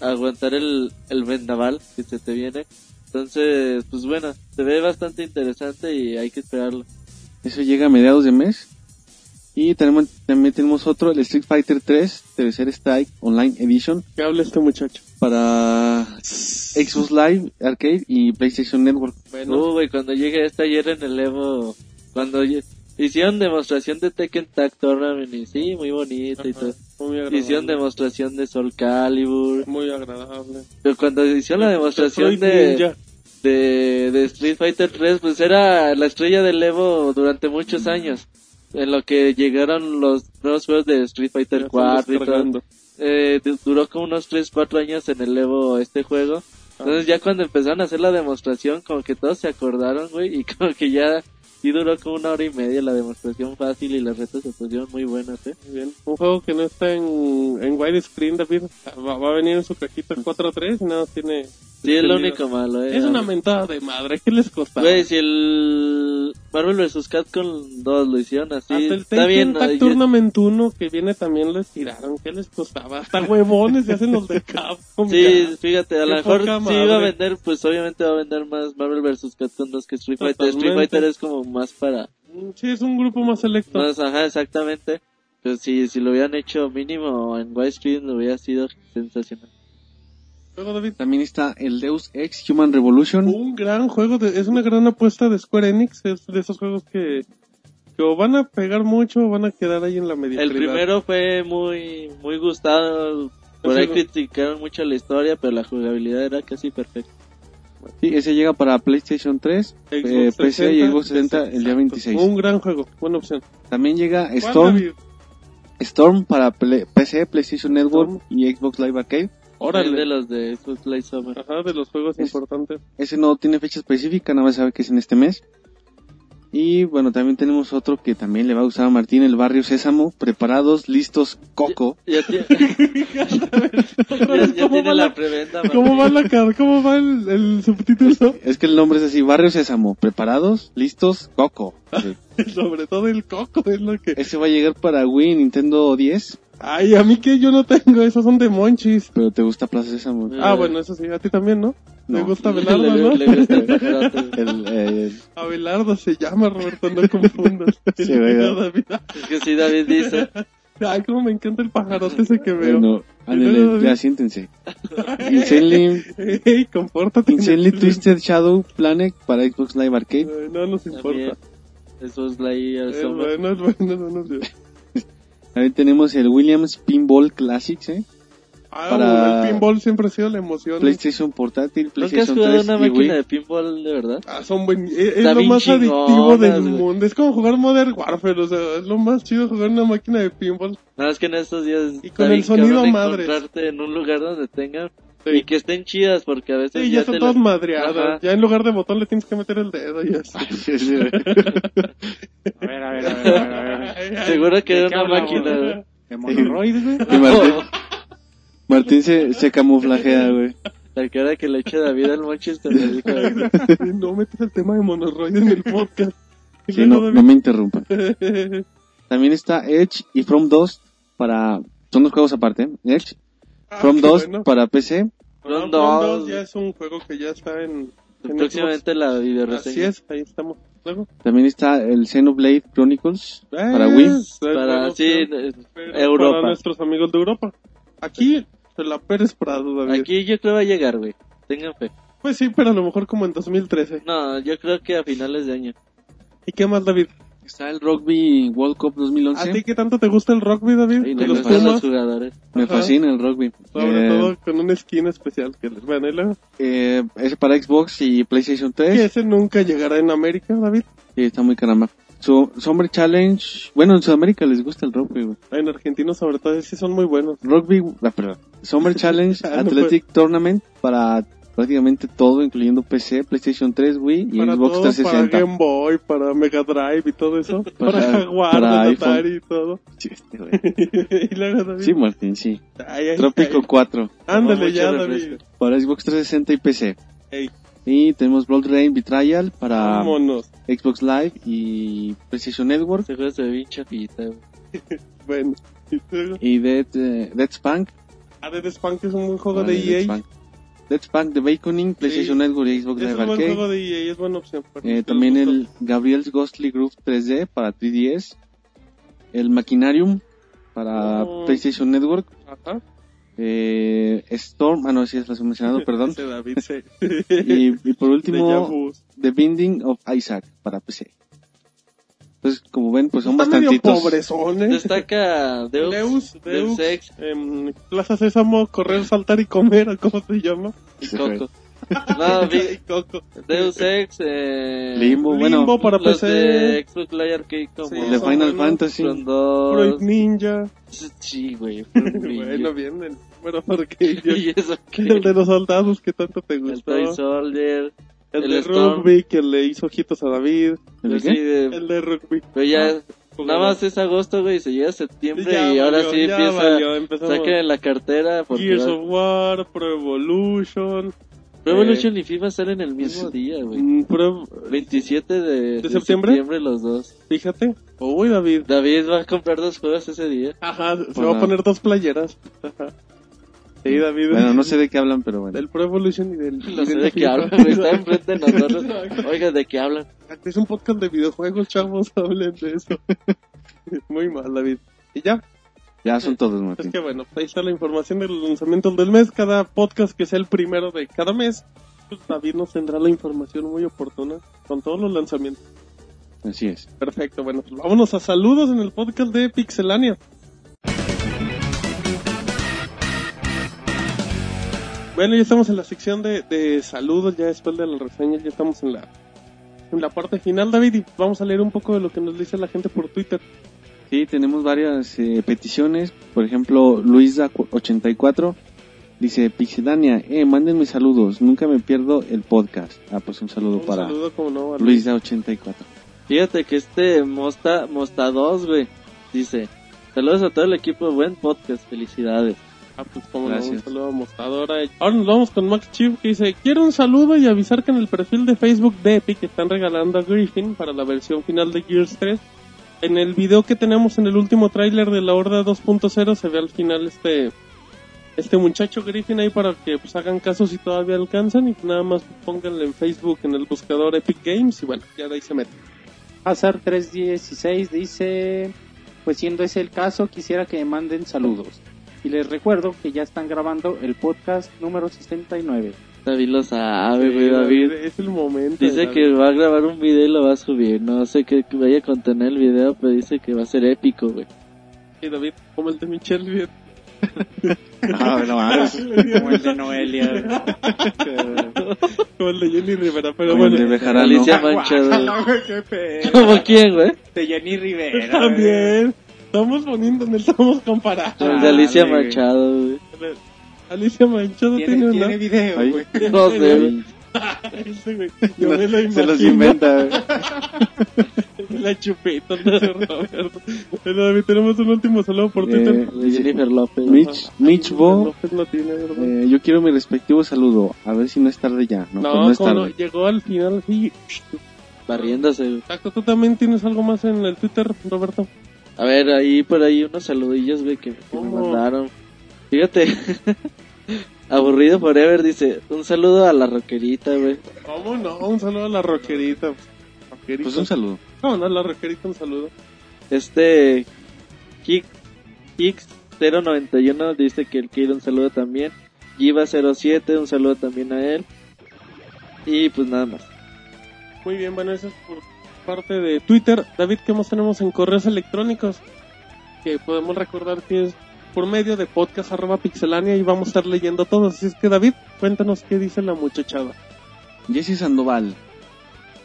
aguantar el, el vendaval que se te viene. Entonces, pues bueno, se ve bastante interesante y hay que esperarlo. Eso llega a mediados de mes. Y tenemos, también tenemos otro, el Street Fighter 3 Tercer Strike Online Edition ¿Qué habla este muchacho? para Xbox Live Arcade y PlayStation Network. Bueno, Uh, güey, cuando llegué este ayer en el Evo, cuando hicieron demostración de Tekken Tag Tournament y sí, muy bonito y todo. muy agradable. Hicieron demostración de Soul Calibur. Muy agradable. Pero cuando hicieron la demostración de, de, de Street Fighter 3, pues era la estrella del Evo durante muchos años. En lo que llegaron los nuevos juegos de Street Ya Fighter están 4 y todo. Eh, du- duró como unos 3, 4 años en el Evo este juego. Entonces ya cuando empezaron a hacer la demostración, como que todos se acordaron, güey, y como que ya sí duró como una hora y media la demostración fácil y las retas se pusieron muy buenas, ¿eh? Muy bien. Un juego que no está en, en widescreen, David. Va, va a venir en su cajita 4.3 y nada, tiene... Sí, es lo único malo, ¿eh? Es una mentada de madre. ¿Qué les costaba? Güey, si el Marvel vs. Capcom 2 lo hicieron así, Hasta el está bien, Tournament 1 que viene también les tiraron. ¿Qué les costaba? Hasta huevones se hacen los de Capcom. Sí, ya. fíjate, a lo mejor madre. iba a vender, pues obviamente va a vender más Marvel vs. Capcom 2 que Street Fighter. Street. Fighter es como más para... Sí, es un grupo más selecto. Más, ajá, exactamente. Pero si, si lo hubieran hecho mínimo en widescreen, lo hubiera sido sensacional. Luego, David. También está el Deus Ex Human Revolution. Un gran juego, de- es una gran apuesta de Square Enix. Es de esos juegos que, que o van a pegar mucho o van a quedar ahí en la mediocridad. El primero fue muy, muy gustado. Por ahí criticaron mucho la historia, pero la jugabilidad era casi perfecta. Sí, ese llega para PlayStation 3, Xbox eh, PC y 360, Xbox 60 el día exacto. 26. Un gran juego, buena opción. También llega ¿Cuál, Storm? Storm para Play- PC, PlayStation Network y Xbox Live Arcade. Órale. De los de Xbox Live Summer. Ajá, de los juegos Es- importantes. Ese no tiene fecha específica, nada más sabe que es en este mes. Y bueno, también tenemos otro que también le va a gustar a Martín, el Barrio Sésamo, preparados, listos, Coco. Ya, ya, ya ¿Cómo tiene va la la- preventa. ¿Cómo va la? ¿Cómo va el, el subtítulo? Es que el nombre es así, Barrio Sésamo, preparados, listos, Coco. Sí. Sobre todo el coco es lo que... Ese va a llegar para Wii, Nintendo 10 Ay, a mí que yo no tengo, esos son de monchis. Pero te gusta Plaza Sésamo. Eh. Ah, bueno, eso sí, a ti también, ¿no? Me No. gusta Le- Abelardo, ¿no? le gusta el pajarote. El, eh, Abelardo se llama, Roberto, no confundas. Sí. David. Es que sí, David dice. Ay, cómo me encanta el pajarote ese que veo. bueno, ándale, ya siéntense. Insanely, Ey, compórtate. Insanely Twisted Shadow Planet para Xbox Live Arcade. Ay, No nos También. importa. Eso es la al Es sombra. bueno, es bueno, no. También tenemos el Williams Pinball Classics, ¿eh? Ah, Para- el pinball siempre ha sido la emoción. PlayStation Portátil, ¿Nunca has PlayStation jugado 3 una máquina Wii. de pinball de verdad? Ah, son buen... Es, es Está lo más adictivo del güey. mundo. Es como jugar Modern Warfare, o sea, es lo más chido jugar una máquina de pinball. Nada más que en estos días Y está con el bien sonido madres. encontrarte en un lugar donde tengan Sí. y que estén chidas porque a veces Sí, ya están te todas las- madreadas. Ajá. Ya en lugar de botón le tienes que meter el dedo y así. A ver, a ver, a ver, a ver, a ver. Seguro que ¿De era una hablamos? máquina, güey. ¿De monoroides, güey? Y Martín, Martín se, se camuflajea, güey. La cara que le echa David al Manchester dijo, no metes el tema de monorroid en el podcast. Sí, no, no me interrumpa. También está Edge y From 2 para... Son dos juegos aparte, ¿eh? Edge, Ah, From 2 bueno. para PC. From 2. 2 ya es un juego que ya está en... en próximamente la Xbox. videoreseña. Así es, ahí estamos. Luego. También está el Xenoblade Chronicles para Wii. Para, sí, Europa. Para nuestros amigos de Europa. Aquí se la Pérez Prado, David. Aquí yo creo va a llegar, güey. Tengan fe. Pues sí, pero a lo mejor como en 2013. No, yo creo que a finales de año. ¿Y qué más, David? Está el Rugby World Cup ¿A ti 2011. qué tanto te gusta el rugby, David? Y ¿De me los los jugadores. Me Ajá. fascina el rugby. Sobre Eh, todo con un skin especial. Que, bueno, y luego, eh, es para Xbox y PlayStation que 3. ese nunca llegará en América, David. Sí, está muy caramba. Su Summer Challenge. Bueno, en Sudamérica les gusta el rugby, güey. En Argentina, sobre todo, sí son muy buenos. Rugby, ah, perdón. Summer Challenge Ah, no Athletic Tournament para prácticamente todo, incluyendo PC, PlayStation 3, Wii y para Xbox todo, 360. para Game Boy, para Mega Drive y todo eso. Para, Para- Jaguar, para. Atari y todo. Sí, este, güey. y luego, David. Sí, Martín, sí. Ay, ay, Trópico ay. 4 Ándale ya, refresco. David. para Xbox 360 y PC. Ey, Y tenemos Blood Rain Betrayal para vámonos. Xbox Live y PlayStation Network. Juego se ve bien chafita, güey. Bueno. Y Dead, eh, Dead Spank. ah, Dead Spunk es un buen juego Ah, de Dead EA. Spank. Dead Spank de Baconing, PlayStation Network y Xbox Es Live Arcade. juego de EA, es buena opción. para Eh, también el. Gabriel's Ghostly Groove 3D para 3DS. El Machinarium para Oh. PlayStation Network. Ajá. Eh, Storm, ah no, sí es lo mencionado, perdón. David y, y por último. The Binding of Isaac para PC. Entonces, como ven, pues son bastantitos. pobrezón, ¿eh? Destaca Deus, Deus, Deus Deus, Ex em, Plaza Sésamo, correr, saltar y comer, ¿o ¿cómo se llama? y Coco. No, vi- Y Coco. Deus Ex, eh, Limbo, bueno, Limbo para los PC, de Xbox Live Arcade como Sí, de Final buenos. Fantasy. Fruit Ninja. Sí, güey. Fruit Ninja. bueno, bien, el número y eso que el de los soldados que tanto te el gustó. Toy Soldier, El, el de Storm. rugby que le hizo ojitos a David. ¿El de sí, qué? de- El de rugby. pero ya Ah, nada más es agosto, güey, se llega septiembre Ya y ahora valió, sí ya empieza saquen la cartera porque Gears of War, Pro Evolution. Pro Evolution y FIFA salen el mismo día, güey. mm, Pro- 27 de, ¿De septiembre? los dos. Fíjate. Uy, David. David va a comprar dos juegos ese día. Ajá, se Para- va a poner dos playeras. Ajá. Sí, David. Bueno, no sé de qué hablan, pero bueno. Del Pro Evolution y del. No y sé del de qué hablan, güey. Está enfrente de nosotros. Oiga, ¿de qué hablan? Es un podcast de videojuegos, chavos. Hablen de eso. Muy mal, David. Y ya. Ya son todos, Es Martín. que bueno, ahí está la información de los lanzamientos del mes. Cada podcast que sea el primero de cada mes, pues David nos tendrá la información muy oportuna con todos los lanzamientos. Así es. Perfecto, bueno, pues vámonos a saludos en el podcast de Pixelania. Bueno, ya estamos en la sección de, de saludos, ya después de la reseña, ya estamos en la, en la parte final, David, y vamos a leer un poco de lo que nos dice la gente por Twitter. Sí, tenemos varias eh, peticiones. Por ejemplo, Luisa84 dice: Pixelania, eh, mándenme saludos. Nunca me pierdo el podcast. Ah, pues un saludo Un para saludo, como no, a Luis. Luisa84. Fíjate que este Mosta, Mosta 2, güey, dice: Saludos a todo el equipo, buen podcast, felicidades. Ah, pues como no, un Gracias. saludo a Mostadora. Ahora nos vamos con Max Chief que dice, quiero un saludo y avisar que en el perfil de Facebook de Epic están regalando a Griffin para la versión final de Gears 3 en el video que tenemos en el último tráiler de la Horda 2.0 se ve al final este este muchacho Griffin ahí para que pues hagan caso si todavía alcanzan y nada más pónganle en Facebook en el buscador Epic Games y bueno, ya de ahí se meten. Hazard 316 dice, pues siendo ese el caso, quisiera que me manden saludos. Y les recuerdo que ya están grabando el podcast número 69. David lo sabe, güey, David. Es el momento. Dice que va a grabar un video y lo va a subir. No sé qué vaya a contener el video, pero dice que va a ser épico, güey. Sí, David, como el de Michelle. Ah, no mames. Como el de Noelia. Como el de Jenny Rivera, pero Como el bueno. de Bejarano. Alicia Manchado. feo. ¿Cómo quién, güey? De Jenny Rivera. También. Estamos poniendo, no estamos comparando. El de Alicia Dale. Machado, güey. Alicia Manchado tiene, Tiene, una. tiene video, güey. No sé, güey. Ese, güey, Yo me lo Se los inventa. güey. La chupeta de Roberto. Pero David, tenemos un último saludo por Twitter. Eh, De Jennifer López. Mitch, Mitch Bo, López no tiene, eh, yo quiero mi respectivo saludo. A ver si no es tarde ya. No, no, pues no es no, tarde. llegó al final, sí. Barriéndose. Exacto, tú también tienes algo más en el Twitter, Roberto. A ver, ahí por ahí unos saludillos, güey, que, que me mandaron. Fíjate. Aburrido Forever dice, un saludo a la rockerita, güey. ¿Cómo no? Un saludo a la rockerita. Rockerita. Pues un saludo. No, no, a la rockerita un saludo. Este Kick Kix 091 dice que él quiere un saludo también. Giva 07, un saludo también a él. Y pues nada más. Muy bien, bueno, eso es por parte de Twitter. David, ¿qué más tenemos en correos electrónicos? Que podemos recordar que es por medio de podcast arroba pixelania y vamos a estar leyendo todos. Así es que David, cuéntanos qué dice la muchachada. Jesse Sandoval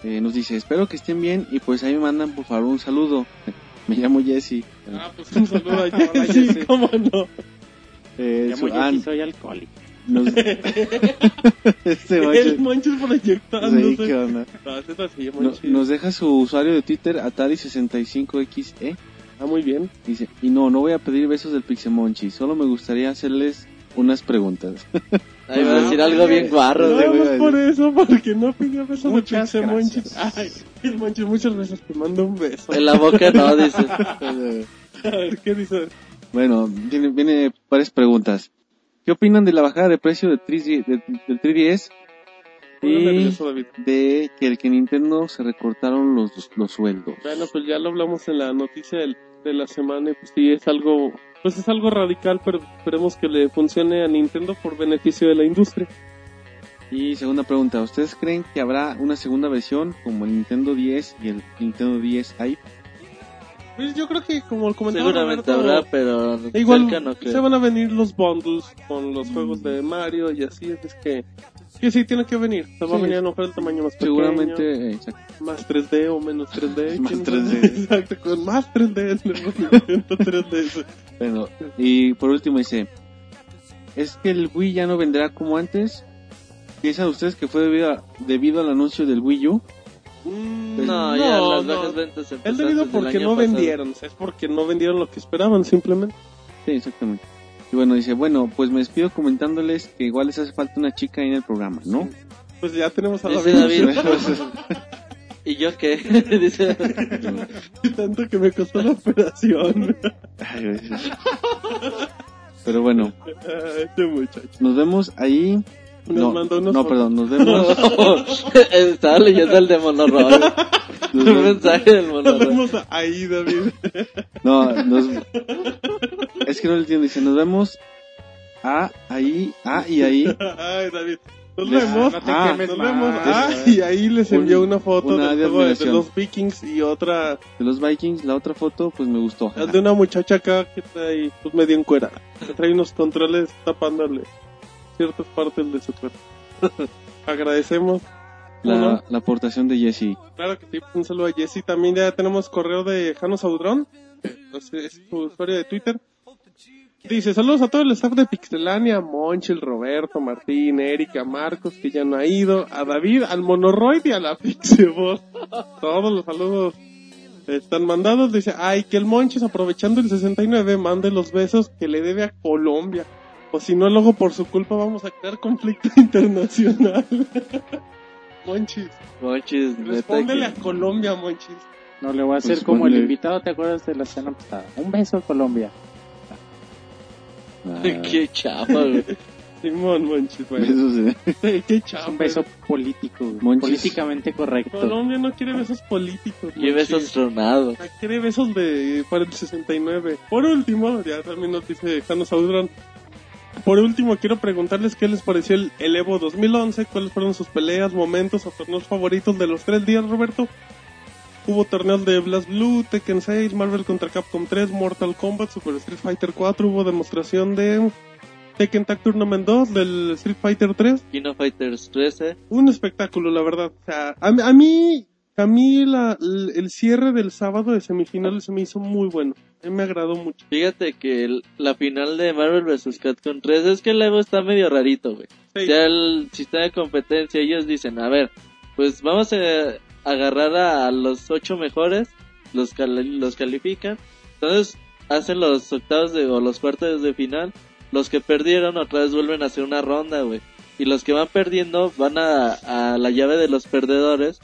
eh, nos dice, espero que estén bien y pues ahí me mandan por favor un saludo. Me llamo Jesse. Ah, pues un saludo a Jessy. cómo no. Eh, Llamo su- ah, Jessy, soy alcohólico. Nos- este El Monchis- Monchis Sí, proyectándose. ¿qué onda? Es así, No- Monchis. nos deja su usuario de Twitter Atari65XE. Ah, muy bien. Dice, y no, no voy a pedir besos del Pixemonchi, solo me gustaría hacerles unas preguntas. Ahí va a decir algo bien guarro, No, güey. más por eso, porque no pidió besos de Monchis. gracias. Ay, el Monchis muchas veces te manda un beso. En la boca no, dice. A ver, ¿qué dice? Bueno, viene, viene varias preguntas. ¿Qué opinan de la bajada de precio de 3D de- del 3DS Ponle y de que el que Nintendo se recortaron los, los sueldos? Bueno, pues ya lo hablamos en la noticia del- de la semana y pues sí es algo, pues es algo radical, pero esperemos que le funcione a Nintendo por beneficio de la industria. Y segunda pregunta, ¿ustedes creen que habrá una segunda versión como el Nintendo 10 y el Nintendo 10 i? Pues yo creo que como comentaba Seguramente Roberto, habrá, pero igual se van a venir los bundles con los juegos de Mario y así, es que que sí tiene que venir, se va a venir a enojar el tamaño más pequeño. Seguramente, exacto. más 3D o menos 3D. Más ¿quién 3D. sabe? Exacto, con más 3D en el movimiento 3D. Bueno, y por último dice, ¿es que el Wii ya no vendrá como antes? ¿Piensan ustedes que fue debido, a- debido al anuncio del Wii U? Mm, No, ya las no. bajas ventas Es debido porque no pasado. vendieron, es porque no vendieron lo que esperaban simplemente. Sí, exactamente. Y bueno, dice, bueno, pues me despido comentándoles que igual les hace falta una chica ahí en el programa, ¿no? Pues ya tenemos a Dice David. David. ¿Y yo qué? Dice, tanto que me costó la operación. Ay. Pero bueno, este muchacho. nos vemos ahí. Nos No, mandó unos no, perdón, nos vemos. estaba leyendo el de Monoroy. Un mensaje del Nos Monoroy. vemos ahí, David. No, nos... Es que no lo entiendo. Dice, nos vemos a ahí, a y ahí. Ay, David. Nos Les- vemos. no ah, nos más. vemos. Ah, y ahí les Un- envió una foto una de los vikings y otra De los Vikings, la otra foto, pues me gustó. de una muchacha acá que está ahí, pues medio encuerada. Que trae unos controles tapándole ciertas partes de su cuerpo. Agradecemos. La, la aportación de Jesse. Claro que sí, un saludo a Jesse. También ya tenemos correo de Janos Audrón. Es, su usuario de Twitter. Dice, saludos a todo el staff de Pixelania, Monchil, Roberto, Martín, Erika, Marcos, que ya no ha ido, a David, al Monoroid y a la Pixebot. Todos los saludos están mandados. Dice, ay, que el Monchis, aprovechando el 69, mande los besos que le debe a Colombia. O si no, luego por su culpa vamos a crear conflicto internacional. Monchis. Monchis, Respóndele a Colombia, Monchis. No le voy a hacer Pues como el invitado, ¿te acuerdas de la escena pasada? Un beso, Colombia. Ah, Qué chafa, güey. Simón Monchis, güey. besos Sí, Qué Es chafa. un beso político, güey. Monchis. políticamente correcto. Colombia no quiere besos políticos. Qué besos tronados. Quiere besos de para el 69. Por último, ya también nos dice Janos Audron. Por último, quiero preguntarles qué les pareció el, el Evo 2011, cuáles fueron sus peleas, momentos o torneos favoritos de los tres días, Roberto. Hubo torneos de Blast Blue, Tekken 6, Marvel contra Capcom 3, Mortal Kombat, Super Street Fighter 4, hubo demostración de Tekken Tag Tournament 2, del Street Fighter 3. Kino Fighters 13. Un espectáculo, la verdad. O sea, a, a mí, a mí la- el, el cierre del sábado de semifinales se me hizo muy bueno. Me agradó mucho. Fíjate que el- la final de Marvel vs. Capcom 3 es que el Evo está medio rarito, güey. Sí. Ya el sistema de competencia, ellos dicen, a ver, pues vamos a agarrar a los ocho mejores, los, cal- los califican, entonces hacen los octavos de, o los cuartos de final, los que perdieron otra vez vuelven a hacer una ronda, güey. Y los que van perdiendo van a, a la llave de los perdedores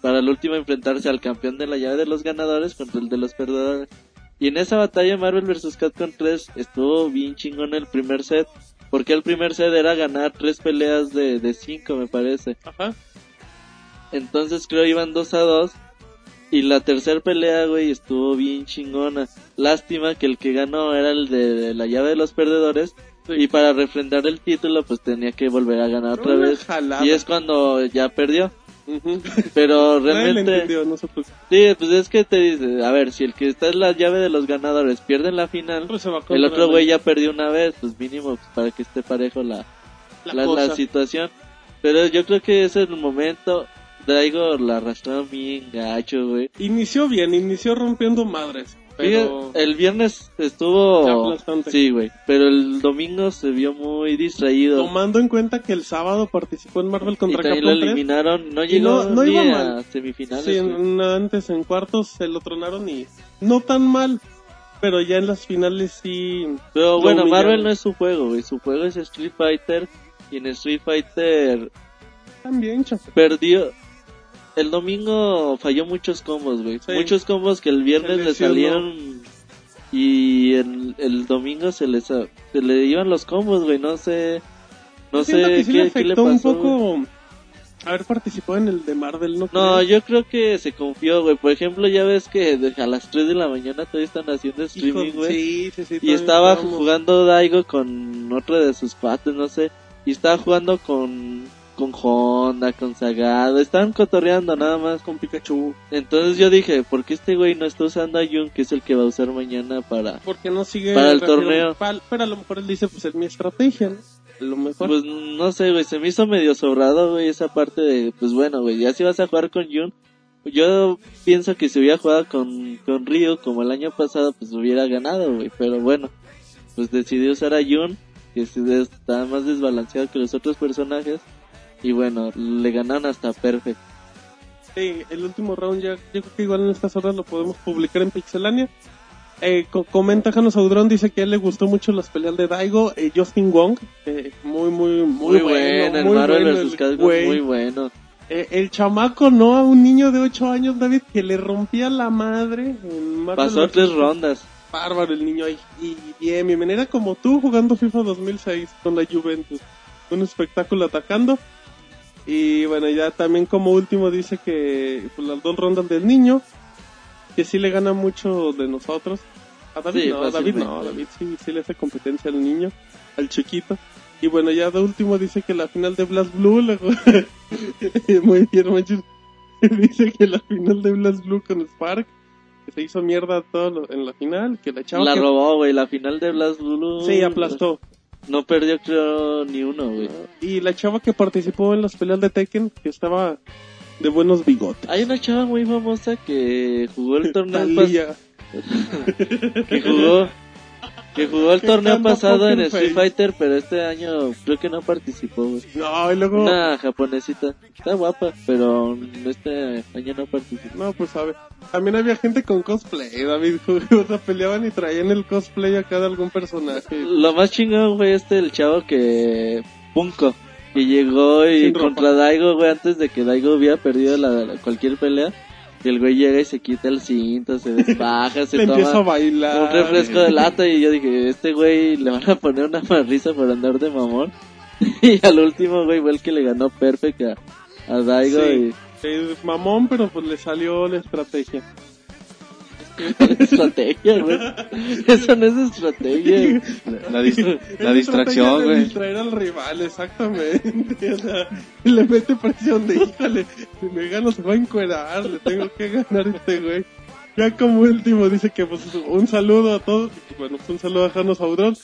para el último enfrentarse al campeón de la llave de los ganadores contra el de los perdedores. Y en esa batalla Marvel vs. Capcom 3 estuvo bien chingón el primer set. Porque el primer set era ganar tres peleas de, de cinco, me parece. Ajá. Entonces creo iban 2 a 2. Y la tercera pelea, güey, estuvo bien chingona. Lástima que el que ganó era el de la llave de los perdedores. Sí. Y para refrendar el título, pues tenía que volver a ganar otra vez. jalada. Y es cuando ya perdió. Pero Nadie realmente... entendió, no se preocupe. Sí, pues es que te dice, a ver, si el que está en la llave de los ganadores pierde en la final, va el otro güey ya perdió una vez, pues mínimo pues, para que esté parejo la, la la, cosa. la situación. Pero yo creo que ese es el momento. Daigo la arrastraron bien gacho, güey. Inició bien, inició rompiendo madres. Pero... El viernes estuvo... Sí, güey. Pero el domingo se vio muy distraído. Tomando en cuenta que el sábado participó en Marvel Y contra lo Capcom 3. eliminaron. No Y llegó no- no ni iba a mal. semifinales. Sí, en- antes en cuartos se lo tronaron y no tan mal. Pero ya en las finales sí. Pero bueno, humillaron. Marvel no es su juego, güey. Su juego es Street Fighter. Y en Street Fighter También, chafa. perdió. El domingo falló muchos combos, güey. Sí. Muchos combos que el viernes le salieron. Y el, el domingo se les se le iban los combos, güey. No sé. No sé que sí qué, le qué le pasó. un poco haber participado en el de Marvel, ¿no? No, creo? yo creo que se confió, güey. Por ejemplo, ya ves que a las 3 de la mañana todavía están haciendo streaming, güey. sí, sí, sí. Y estaba jugando Daigo con otro de sus cuates, no sé. Y estaba jugando con, con Honda, con Sagado. Estaban cotorreando nada más. con Pikachu. Entonces yo dije, ¿por qué este güey no está usando a Jun, que es el que va a usar mañana para... Porque no sigue. Para el torneo. Pero a lo mejor él dice, pues es mi estrategia, ¿no? Lo mejor. Pues no sé, güey, se me hizo medio sobrado, güey, esa parte de... Pues bueno, güey, ya si vas a jugar con Jun... Yo pienso que si hubiera jugado con, con como el año pasado, pues hubiera ganado, güey. Pero bueno, pues decidí usar a Jun, que está más desbalanceado que los otros personajes. Y bueno, le ganaron hasta Perfect. Sí, el último round ya, yo creo que igual en estas horas lo podemos publicar en Pixelania. Eh, co- comenta Janos Audrón, dice que a él le gustó mucho las peleas de Daigo, eh, Justin Wong, eh, muy, muy, muy, Muy, bueno, el muy Marvel bueno vs. el güey. muy bueno. Eh, el chamaco, ¿no? A un niño de 8 años, David, que le rompía la madre en Pasó tres rondas. Bárbaro el niño ahí. Y bien, bien, era como tú jugando FIFA 2006 con la Juventus. Un espectáculo atacando. Y bueno, ya también como último dice que pues, las dos rondas del niño, que sí le gana mucho de nosotros. A David Sí, no, David no, fácilmente. David sí, sí le hace competencia al niño, al chiquito. Y bueno, ya de último dice que la final de Blast Blue, muy bien, manches. dice que la final de Blast Blue con Spark, que se hizo mierda todo lo- en la final, que la chava La que- robó, güey, la final de Blast Blue. Sí, aplastó. No perdió, creo, ni uno, güey. Y la chava que participó en las peleas de Tekken, que estaba de buenos bigotes. Hay una chava muy famosa que jugó el torneo que jugó que jugó el Que torneo pasado en Street. Fighter, pero este año creo que no participó, güey. No, y luego... Una japonesita. Está guapa, pero este año no participó. No, pues sabe. También había gente con cosplay, David. O sea, peleaban y traían el cosplay acá de algún personaje. Lo más chingón fue este, el chavo que... Punko. Que llegó y Sin ropa. contra Daigo, güey, antes de que Daigo hubiera perdido la, la- cualquier pelea. Y el güey llega y se quita el cinto, se despaja, se Le empieza a toma bailar. un refresco de lata y yo dije, este güey le van a poner una marrisa por andar de mamón. y al último, güey, fue el que le ganó Perfect a, a Daigo Sí. Es mamón, pero pues le salió la estrategia. estrategia, güey. Eso no es estrategia. La, dis- la Es distracción, güey. distraer al rival, exactamente. O sea, y le mete presión de, híjole, si me gano se va a encuerar, le tengo que ganar a este güey. Ya como último dice que pues un saludo a todos, bueno, pues, un saludo a Janos Audrón.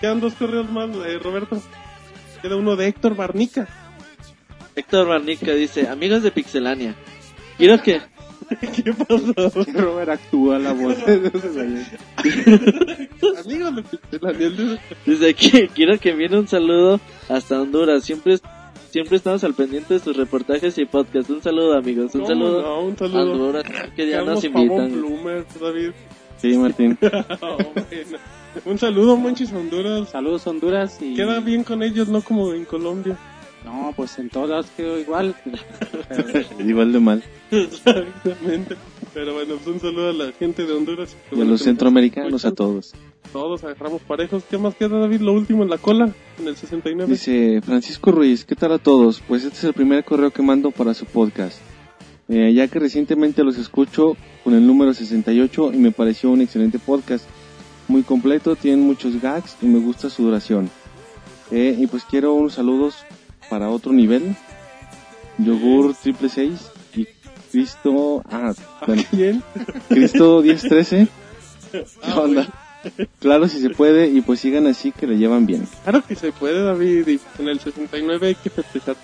Quedan dos correos más, eh, Roberto. Queda uno de Héctor Barnica. Héctor Barnica dice, amigos de Pixelania, quiero que... ¿Qué pasó? Robert actúa la voz de ese güey. Amigos de Pixelania, él dice, Dice que quiero que envíen un saludo hasta Honduras. Siempre siempre estamos al pendiente de sus reportajes y podcasts. Un saludo, amigos. Un ¿cómo saludo no? Un a saludo. Honduras, que ya nos invitan. Plumer, David. Sí, Martín. Oh. Un saludo, Monchis Honduras. Saludos Honduras y... Queda bien con ellos, no como en Colombia. No, pues en todas lados quedó igual. Igual de mal. Exactamente. Pero bueno, pues un saludo a la gente de Honduras. Y a los centroamericanos, a todos. Todos agarramos parejos. ¿Qué más queda, David? Lo último en la cola, en el 69. Dice Francisco Ruiz, ¿qué tal a todos? Pues este es el primer correo que mando para su podcast. Eh, ya que recientemente los escucho con el número 68 y me pareció un excelente podcast. Muy completo, tienen muchos gags y me gusta su duración. Eh, y pues quiero unos saludos para otro nivel. Yogur triple seis y Cristo... Ah, bueno, ¿Quién? Cristo 1013. ¿Qué onda? Claro, si se puede y pues sigan así que le llevan bien. Claro que se puede, David. Y en el 69 hay que festejar.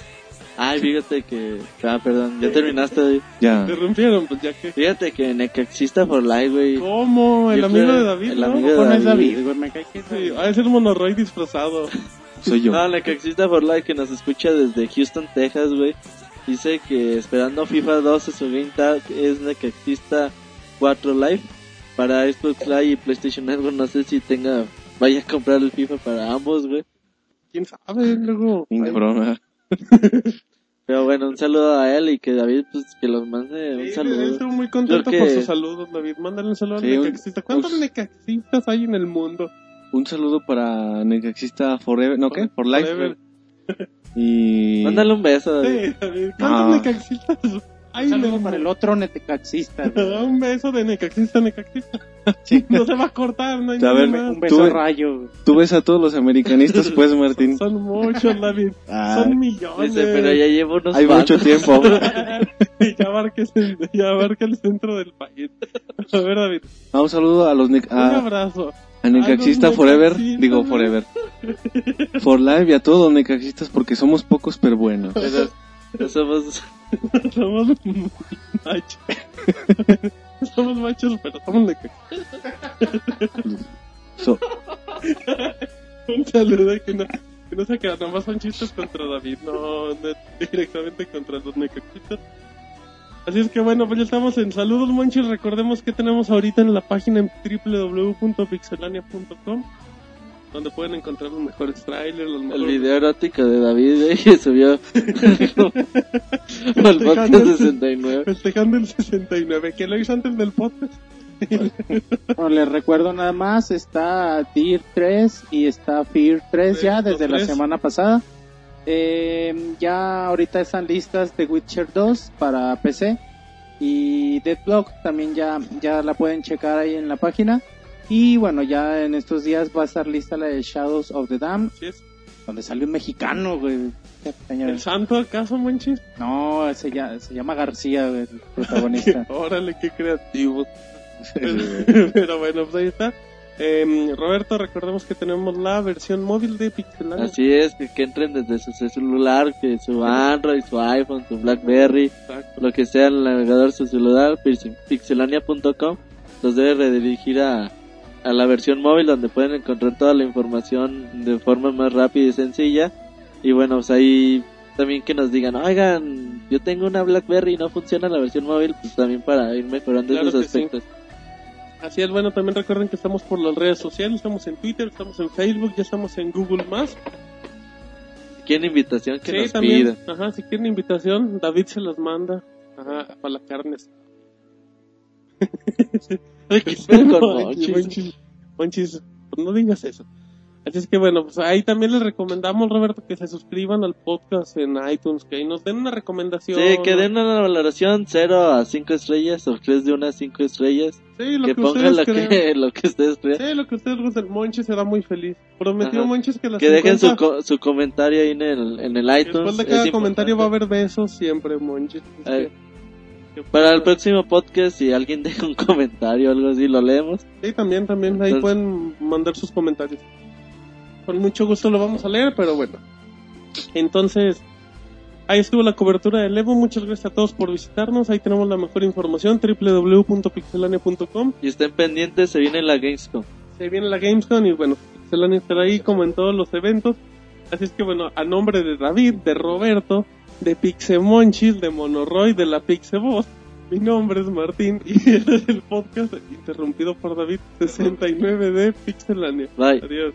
Ay, fíjate que... Ah, perdón, ya terminaste. David? Ya. Interrumpieron, pues ya que. Fíjate que Necaxista for Life, güey. ¿Cómo? El Yo amigo creo- de David, el ¿no? amigo de ¿Cómo no es David. David? güey? Me cae que es Sí, David. va a ser monorroy disfrazado. Soy yo. No, Necaxista for Life que nos escucha desde Houston, Texas, güey. Dice que esperando FIFA 12 su Game Tag es Necaxista 4 Live para Xbox Live y PlayStation Network. No sé si tenga, vaya a comprar el FIFA para ambos, güey. ¿Quién sabe? Luego. Ni broma. Pero bueno, un saludo a él y que David, pues que los mande un Sí, saludo. Estoy muy contento por sus saludos, David. Mándale un saludo Sí, al necaxista. ¿Cuántos un- necaxistas hay en el mundo? Un saludo para Necaxista Forever, ¿no qué? For Life. Forever. Y... Mándale un beso, David. Sí, David. ¿Cuántos No. necaxistas hay Un saludo para el otro netecaxista. güey. Un beso de necaxista, necaxista. Sí. No se va a cortar, no hay A nada ver, más. Un beso Tú- a rayo. Tú ves a todos los americanistas, pues, Martín. Son muchos, David. Ah, Son millones. Dice, pero ya llevo unos hay mucho tiempo. ya, abarca el, ya abarca el centro del país. A ver, David. Ah, un saludo a los Nec- Un a, abrazo. A Necaxista Forever. Digo. Forever. For Life y a todos los Necaxistas porque somos pocos pero buenos. Pero somos... Somos machos. somos machos, pero somos necaxistas. So- Un saludo que no, que no se queda, nomás son chistes contra David, no, no directamente contra los necaxistas. Así es que bueno, pues ya estamos en Saludos Monchis. Recordemos que tenemos ahorita en la página en www.pixelania.com donde pueden encontrar los mejores trailers, los El mejores... video erótico de David, güey, que subió al podcast 69. Festejando el 69, que lo hizo antes del podcast. Bueno, les recuerdo nada más, está Deer 3 y está Fear 3 ya Los desde la tres. semana pasada. Eh, ya ahorita están listas The Witcher 2 para PC y Deadlock también ya, ya la pueden checar ahí en la página. Y bueno, ya en estos días va a estar lista la de Shadows of the Dam, es. donde sale un mexicano, güey. ¿El santo acaso, Monchis? No, se llama, se llama García, güey, el protagonista. Órale, qué creativo. Pero bueno, pues ahí está. Eh, Roberto, recordemos que tenemos la versión móvil de Pixelania. Así es, que, que entren desde su celular, que su Android, su iPhone, su Blackberry, Exacto. lo que sea el navegador de su celular, pix- pixelania.com, los debe redirigir a, a la versión móvil donde pueden encontrar toda la información de forma más rápida y sencilla. Y bueno, pues ahí también que nos digan, oigan, yo tengo una Blackberry y no funciona la versión móvil, pues también para ir mejorando Claro esos sí. Así es, bueno, también recuerden que estamos por las redes sociales, estamos en Twitter, estamos en Facebook, ya estamos en Google Más. Si quieren invitación, que sí, nos también. Ajá, si quieren invitación, David se las manda. Ajá, para la carne. Ay, qué Monchis, Monchis. Monchis, Monchis, pues no digas eso. Así es que bueno, pues ahí también les recomendamos, Roberto, que se suscriban al podcast en iTunes, que ahí nos den una recomendación. Sí, que den una valoración 0 a 5 estrellas o 3 de una a 5 estrellas. Sí, lo Que que, pongan ustedes lo que, lo que ustedes crean. Sí, lo que ustedes gusten. Monchis será muy feliz. Prometió Ajá. Monchis que las Que dejen su, 50 co- su comentario ahí en el, en el iTunes. Después de es cada comentario va a importante. haber besos siempre, que- Para el próximo podcast, si alguien deja un comentario o algo así, lo leemos. Sí, también, también. Ahí Entonces- pueden mandar sus comentarios. Con mucho gusto lo vamos a leer, pero bueno. Entonces, ahí estuvo la cobertura del Evo. Muchas gracias a todos por visitarnos. Ahí tenemos la mejor información, www.pixelania.com. Y estén pendientes, se viene la Gamescom. Se viene la Gamescom y bueno, Pixelania estará ahí como en todos los eventos. Así es que bueno, a nombre de David, de Roberto, de Pixemonchis, de Monoroy, de la Pixevoz, mi nombre es Martín y este es el podcast interrumpido por David 69 de Pixelania. Bye. Adiós.